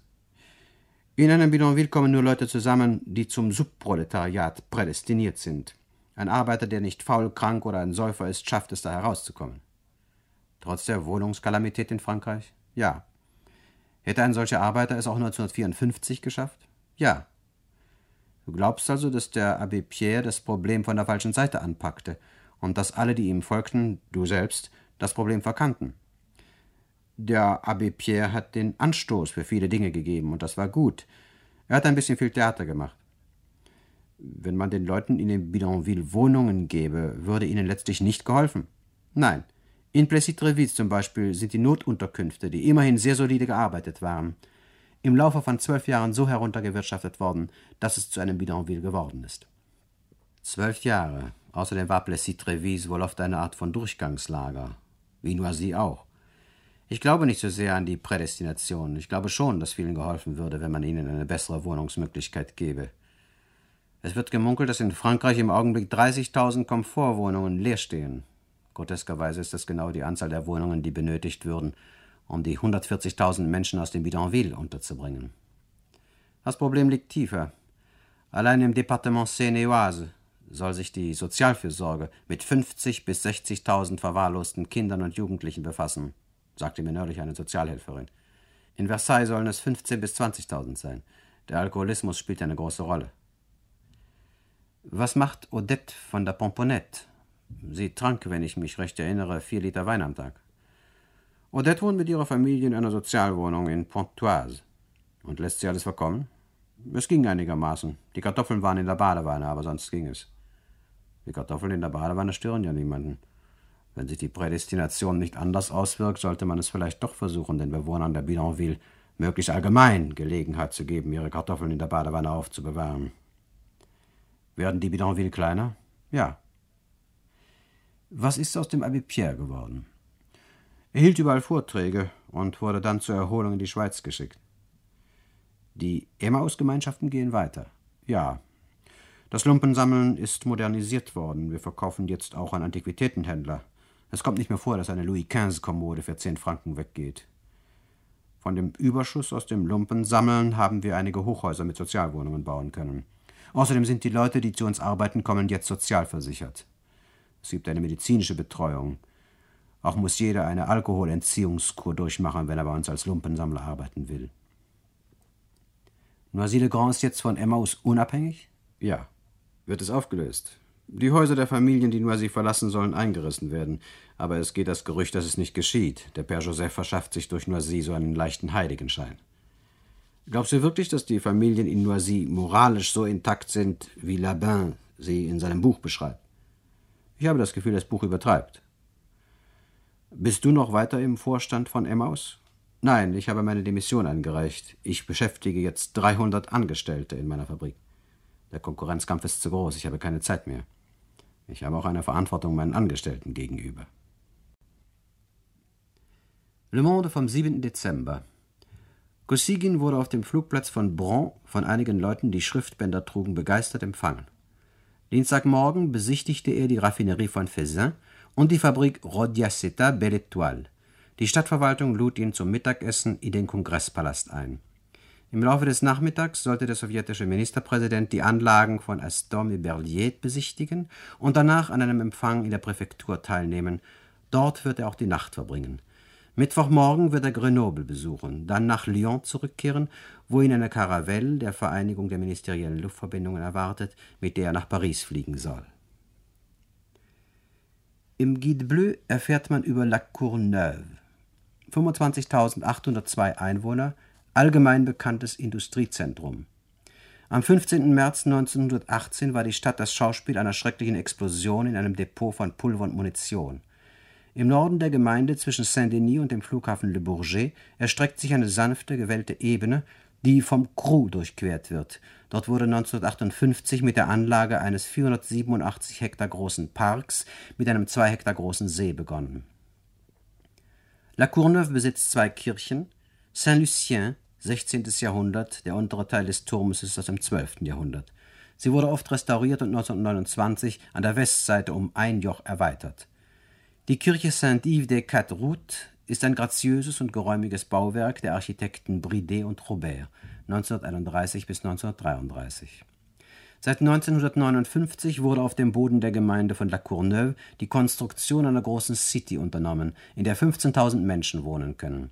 In einem Bidonville kommen nur Leute zusammen, die zum Subproletariat prädestiniert sind. Ein Arbeiter, der nicht faul, krank oder ein Säufer ist, schafft es, da herauszukommen. Trotz der Wohnungskalamität in Frankreich? Ja. Hätte ein solcher Arbeiter es auch 1954 geschafft? Ja. Du glaubst also, dass der Abbé Pierre das Problem von der falschen Seite anpackte und dass alle, die ihm folgten, du selbst, das Problem verkannten. Der Abbé Pierre hat den Anstoß für viele Dinge gegeben und das war gut. Er hat ein bisschen viel Theater gemacht. Wenn man den Leuten in den Bidonville Wohnungen gäbe, würde ihnen letztlich nicht geholfen. Nein. In Plessis-Trevis zum Beispiel sind die Notunterkünfte, die immerhin sehr solide gearbeitet waren, im Laufe von zwölf Jahren so heruntergewirtschaftet worden, dass es zu einem Bidonville geworden ist. Zwölf Jahre. Außerdem war Plessis-Trevis wohl oft eine Art von Durchgangslager. Wie Noisy auch. Ich glaube nicht so sehr an die Prädestination. Ich glaube schon, dass vielen geholfen würde, wenn man ihnen eine bessere Wohnungsmöglichkeit gäbe. Es wird gemunkelt, dass in Frankreich im Augenblick 30.000 Komfortwohnungen leer stehen. Groteskerweise ist das genau die Anzahl der Wohnungen, die benötigt würden, um die 140.000 Menschen aus dem Bidonville unterzubringen. Das Problem liegt tiefer. Allein im Departement Seine-et-Oise soll sich die Sozialfürsorge mit 50.000 bis 60.000 verwahrlosten Kindern und Jugendlichen befassen, sagte mir neulich eine Sozialhelferin. In Versailles sollen es 15.000 bis 20.000 sein. Der Alkoholismus spielt eine große Rolle. Was macht Odette von der Pomponette? Sie trank, wenn ich mich recht erinnere, vier Liter Wein am Tag. Odette wohnt mit ihrer Familie in einer Sozialwohnung in Pontoise. Und lässt sie alles verkommen? Es ging einigermaßen. Die Kartoffeln waren in der Badewanne, aber sonst ging es. Die Kartoffeln in der Badewanne stören ja niemanden. Wenn sich die Prädestination nicht anders auswirkt, sollte man es vielleicht doch versuchen, den Bewohnern der Bidonville möglichst allgemein Gelegenheit zu geben, ihre Kartoffeln in der Badewanne aufzubewahren. Werden die Bidonville kleiner? Ja. Was ist aus dem Abbé Pierre geworden? Er hielt überall Vorträge und wurde dann zur Erholung in die Schweiz geschickt. Die Emmaus-Gemeinschaften gehen weiter. Ja. Das Lumpensammeln ist modernisiert worden. Wir verkaufen jetzt auch an Antiquitätenhändler. Es kommt nicht mehr vor, dass eine Louis XV-Kommode für zehn Franken weggeht. Von dem Überschuss aus dem Lumpensammeln haben wir einige Hochhäuser mit Sozialwohnungen bauen können. Außerdem sind die Leute, die zu uns arbeiten kommen, jetzt sozialversichert. Es gibt eine medizinische Betreuung. Auch muss jeder eine Alkoholentziehungskur durchmachen, wenn er bei uns als Lumpensammler arbeiten will. Noisy-le-Grand ist jetzt von Emmaus unabhängig? Ja. Wird es aufgelöst? Die Häuser der Familien, die Noisy verlassen, sollen eingerissen werden. Aber es geht das Gerücht, dass es nicht geschieht. Der Père Joseph verschafft sich durch Noisy so einen leichten Heiligenschein. Glaubst du wirklich, dass die Familien in Noisy moralisch so intakt sind, wie Labin sie in seinem Buch beschreibt? Ich habe das Gefühl, das Buch übertreibt. Bist du noch weiter im Vorstand von Emmaus? Nein, ich habe meine Demission eingereicht. Ich beschäftige jetzt 300 Angestellte in meiner Fabrik. Der Konkurrenzkampf ist zu groß, ich habe keine Zeit mehr. Ich habe auch eine Verantwortung meinen Angestellten gegenüber. Le Monde vom 7. Dezember. Kosygin wurde auf dem Flugplatz von Bron von einigen Leuten, die Schriftbänder trugen, begeistert empfangen. Dienstagmorgen besichtigte er die Raffinerie von Fezin und die Fabrik Rodiaceta Belle Étoile. Die Stadtverwaltung lud ihn zum Mittagessen in den Kongresspalast ein. Im Laufe des Nachmittags sollte der sowjetische Ministerpräsident die Anlagen von Astom et Berliet besichtigen und danach an einem Empfang in der Präfektur teilnehmen. Dort wird er auch die Nacht verbringen. Mittwochmorgen wird er Grenoble besuchen, dann nach Lyon zurückkehren, wo ihn eine Karavelle der Vereinigung der ministeriellen Luftverbindungen erwartet, mit der er nach Paris fliegen soll. Im Guide Bleu erfährt man über La Courneuve. 25.802 Einwohner, allgemein bekanntes Industriezentrum. Am 15. März 1918 war die Stadt das Schauspiel einer schrecklichen Explosion in einem Depot von Pulver und Munition. Im Norden der Gemeinde zwischen Saint-Denis und dem Flughafen Le Bourget erstreckt sich eine sanfte, gewellte Ebene, die vom Crou durchquert wird. Dort wurde 1958 mit der Anlage eines 487 Hektar großen Parks mit einem 2 Hektar großen See begonnen. La Courneuve besitzt zwei Kirchen, Saint-Lucien, 16. Jahrhundert, der untere Teil des Turmes ist aus dem 12. Jahrhundert. Sie wurde oft restauriert und 1929 an der Westseite um ein Joch erweitert. Die Kirche Saint-Yves des Quatre Routes ist ein graziöses und geräumiges Bauwerk der Architekten Bridet und Robert 1931 bis 1933. Seit 1959 wurde auf dem Boden der Gemeinde von La Courneuve die Konstruktion einer großen City unternommen, in der 15.000 Menschen wohnen können.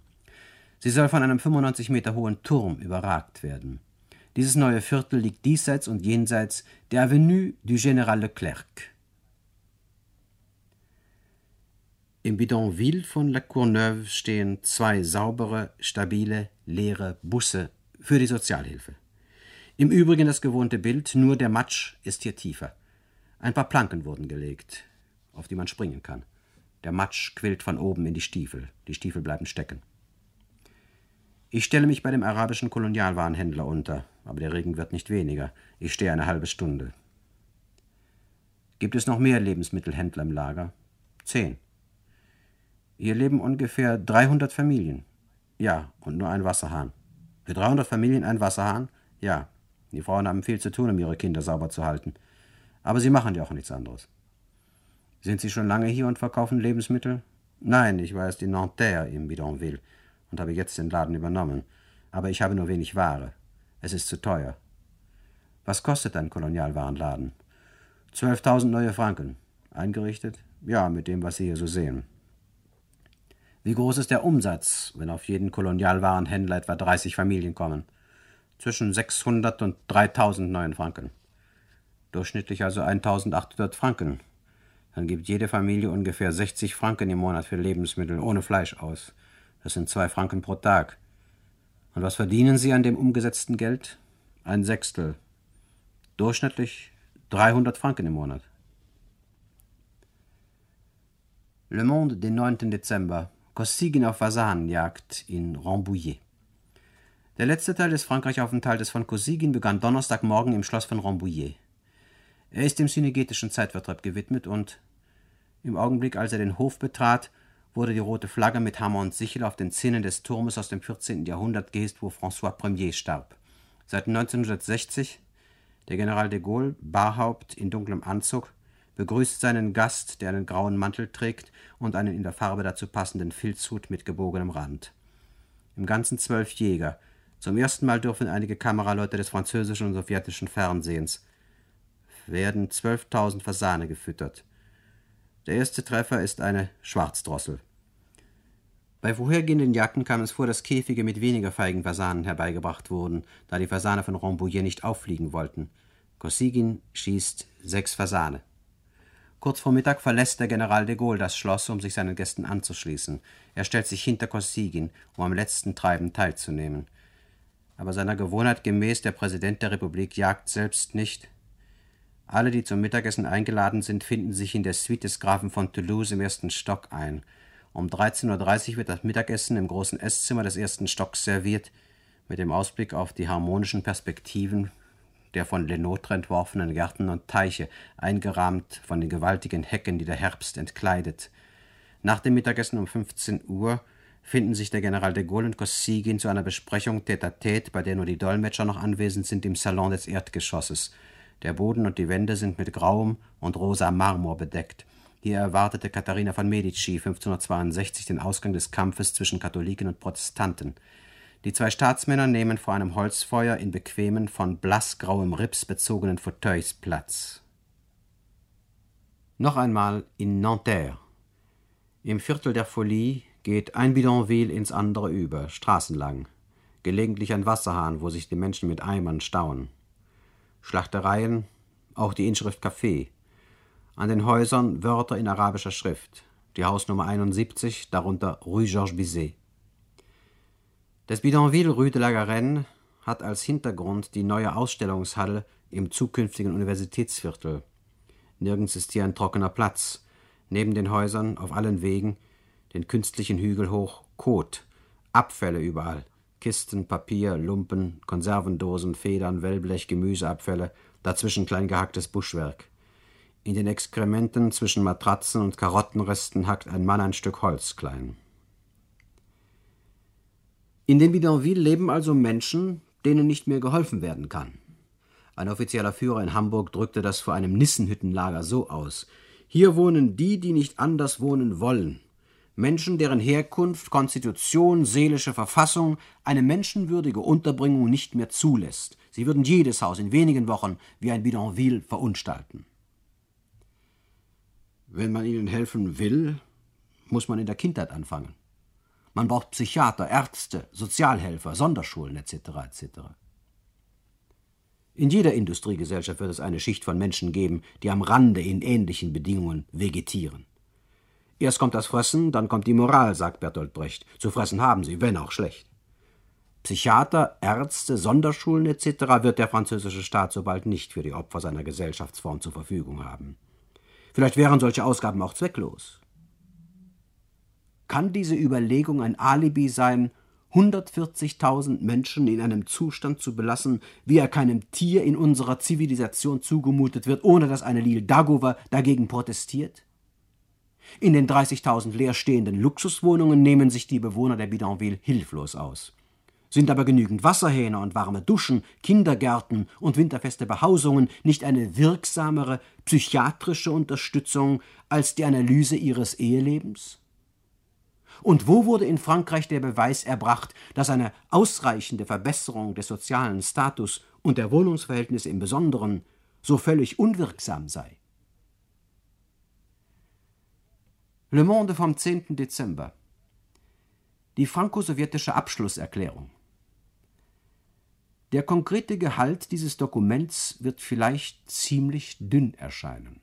Sie soll von einem 95 Meter hohen Turm überragt werden. Dieses neue Viertel liegt diesseits und jenseits der Avenue du Général Leclerc. Im Bidonville von La Courneuve stehen zwei saubere, stabile, leere Busse für die Sozialhilfe. Im Übrigen das gewohnte Bild, nur der Matsch ist hier tiefer. Ein paar Planken wurden gelegt, auf die man springen kann. Der Matsch quillt von oben in die Stiefel, die Stiefel bleiben stecken. Ich stelle mich bei dem arabischen Kolonialwarenhändler unter, aber der Regen wird nicht weniger. Ich stehe eine halbe Stunde. Gibt es noch mehr Lebensmittelhändler im Lager? Zehn. Hier leben ungefähr 300 Familien. Ja, und nur ein Wasserhahn. Für 300 Familien ein Wasserhahn? Ja. Die Frauen haben viel zu tun, um ihre Kinder sauber zu halten. Aber sie machen ja auch nichts anderes. Sind Sie schon lange hier und verkaufen Lebensmittel? Nein, ich war erst in Nanterre im Bidonville und habe jetzt den Laden übernommen. Aber ich habe nur wenig Ware. Es ist zu teuer. Was kostet ein Kolonialwarenladen? 12.000 neue Franken. Eingerichtet? Ja, mit dem, was Sie hier so sehen. Wie groß ist der Umsatz, wenn auf jeden Kolonialwarenhändler etwa 30 Familien kommen? Zwischen 600 und 3000 neuen Franken. Durchschnittlich also 1800 Franken. Dann gibt jede Familie ungefähr 60 Franken im Monat für Lebensmittel ohne Fleisch aus. Das sind zwei Franken pro Tag. Und was verdienen Sie an dem umgesetzten Geld? Ein Sechstel. Durchschnittlich 300 Franken im Monat. Le Monde, den 9. Dezember Kosygin auf Fasanenjagd in Rambouillet. Der letzte Teil des Frankreichaufenthaltes von Kosygin begann Donnerstagmorgen im Schloss von Rambouillet. Er ist dem synergetischen Zeitvertreib gewidmet und im Augenblick, als er den Hof betrat, wurde die rote Flagge mit Hammer und Sichel auf den Zinnen des Turmes aus dem 14. Jahrhundert gehisst, wo François Ier starb. Seit 1960 der General de Gaulle, Barhaupt in dunklem Anzug, begrüßt seinen Gast, der einen grauen Mantel trägt und einen in der Farbe dazu passenden Filzhut mit gebogenem Rand. Im Ganzen zwölf Jäger. Zum ersten Mal dürfen einige Kameraleute des französischen und sowjetischen Fernsehens werden 12.000 Fasane gefüttert. Der erste Treffer ist eine Schwarzdrossel. Bei vorhergehenden Jagden kam es vor, dass Käfige mit weniger feigen Fasanen herbeigebracht wurden, da die Fasane von Rambouillet nicht auffliegen wollten. Kosygin schießt sechs Fasane. Kurz vor Mittag verlässt der General de Gaulle das Schloss, um sich seinen Gästen anzuschließen. Er stellt sich hinter Kosygin, um am letzten Treiben teilzunehmen. Aber seiner Gewohnheit gemäß, der Präsident der Republik jagt selbst nicht. Alle, die zum Mittagessen eingeladen sind, finden sich in der Suite des Grafen von Toulouse im ersten Stock ein. Um 13.30 Uhr wird das Mittagessen im großen Esszimmer des ersten Stocks serviert, mit dem Ausblick auf die harmonischen Perspektiven der von Lenôtre entworfenen Gärten und Teiche, eingerahmt von den gewaltigen Hecken, die der Herbst entkleidet. Nach dem Mittagessen um 15 Uhr finden sich der General de Gaulle und Kosygin zu einer Besprechung tête-à-tête, bei der nur die Dolmetscher noch anwesend sind, im Salon des Erdgeschosses. Der Boden und die Wände sind mit grauem und rosa Marmor bedeckt. Hier erwartete Katharina von Medici 1562 den Ausgang des Kampfes zwischen Katholiken und Protestanten. Die zwei Staatsmänner nehmen vor einem Holzfeuer in bequemen, von blassgrauem Rips bezogenen Fauteuils Platz. Noch einmal in Nanterre. Im Viertel der Folie geht ein Bidonville ins andere über, straßenlang. Gelegentlich ein Wasserhahn, wo sich die Menschen mit Eimern stauen. Schlachtereien, auch die Inschrift Café. An den Häusern Wörter in arabischer Schrift. Die Hausnummer 71, darunter Rue Georges Bizet. Das Bidonville Rue de la Garenne hat als Hintergrund die neue Ausstellungshalle im zukünftigen Universitätsviertel. Nirgends ist hier ein trockener Platz. Neben den Häusern, auf allen Wegen, den künstlichen Hügel hoch, Kot, Abfälle überall. Kisten, Papier, Lumpen, Konservendosen, Federn, Wellblech, Gemüseabfälle, dazwischen klein gehacktes Buschwerk. In den Exkrementen zwischen Matratzen und Karottenresten hackt ein Mann ein Stück Holz klein. In dem Bidonville leben also Menschen, denen nicht mehr geholfen werden kann. Ein offizieller Führer in Hamburg drückte das vor einem Nissenhüttenlager so aus. Hier wohnen die, die nicht anders wohnen wollen. Menschen, deren Herkunft, Konstitution, seelische Verfassung eine menschenwürdige Unterbringung nicht mehr zulässt. Sie würden jedes Haus in wenigen Wochen wie ein Bidonville verunstalten. Wenn man ihnen helfen will, muss man in der Kindheit anfangen. Man braucht Psychiater, Ärzte, Sozialhelfer, Sonderschulen etc. etc. In jeder Industriegesellschaft wird es eine Schicht von Menschen geben, die am Rande in ähnlichen Bedingungen vegetieren. Erst kommt das Fressen, dann kommt die Moral, sagt Bertolt Brecht. Zu fressen haben sie, wenn auch schlecht. Psychiater, Ärzte, Sonderschulen etc. wird der französische Staat so bald nicht für die Opfer seiner Gesellschaftsform zur Verfügung haben. Vielleicht wären solche Ausgaben auch zwecklos. Kann diese Überlegung ein Alibi sein, 140.000 Menschen in einem Zustand zu belassen, wie er keinem Tier in unserer Zivilisation zugemutet wird, ohne dass eine Lille Dagover dagegen protestiert? In den 30.000 leerstehenden Luxuswohnungen nehmen sich die Bewohner der Bidonville hilflos aus. Sind aber genügend Wasserhähne und warme Duschen, Kindergärten und winterfeste Behausungen nicht eine wirksamere psychiatrische Unterstützung als die Analyse ihres Ehelebens? Und wo wurde in Frankreich der Beweis erbracht, dass eine ausreichende Verbesserung des sozialen Status und der Wohnungsverhältnisse im Besonderen so völlig unwirksam sei? Le Monde vom 10. Dezember Die franco-sowjetische Abschlusserklärung der konkrete Gehalt dieses Dokuments wird vielleicht ziemlich dünn erscheinen.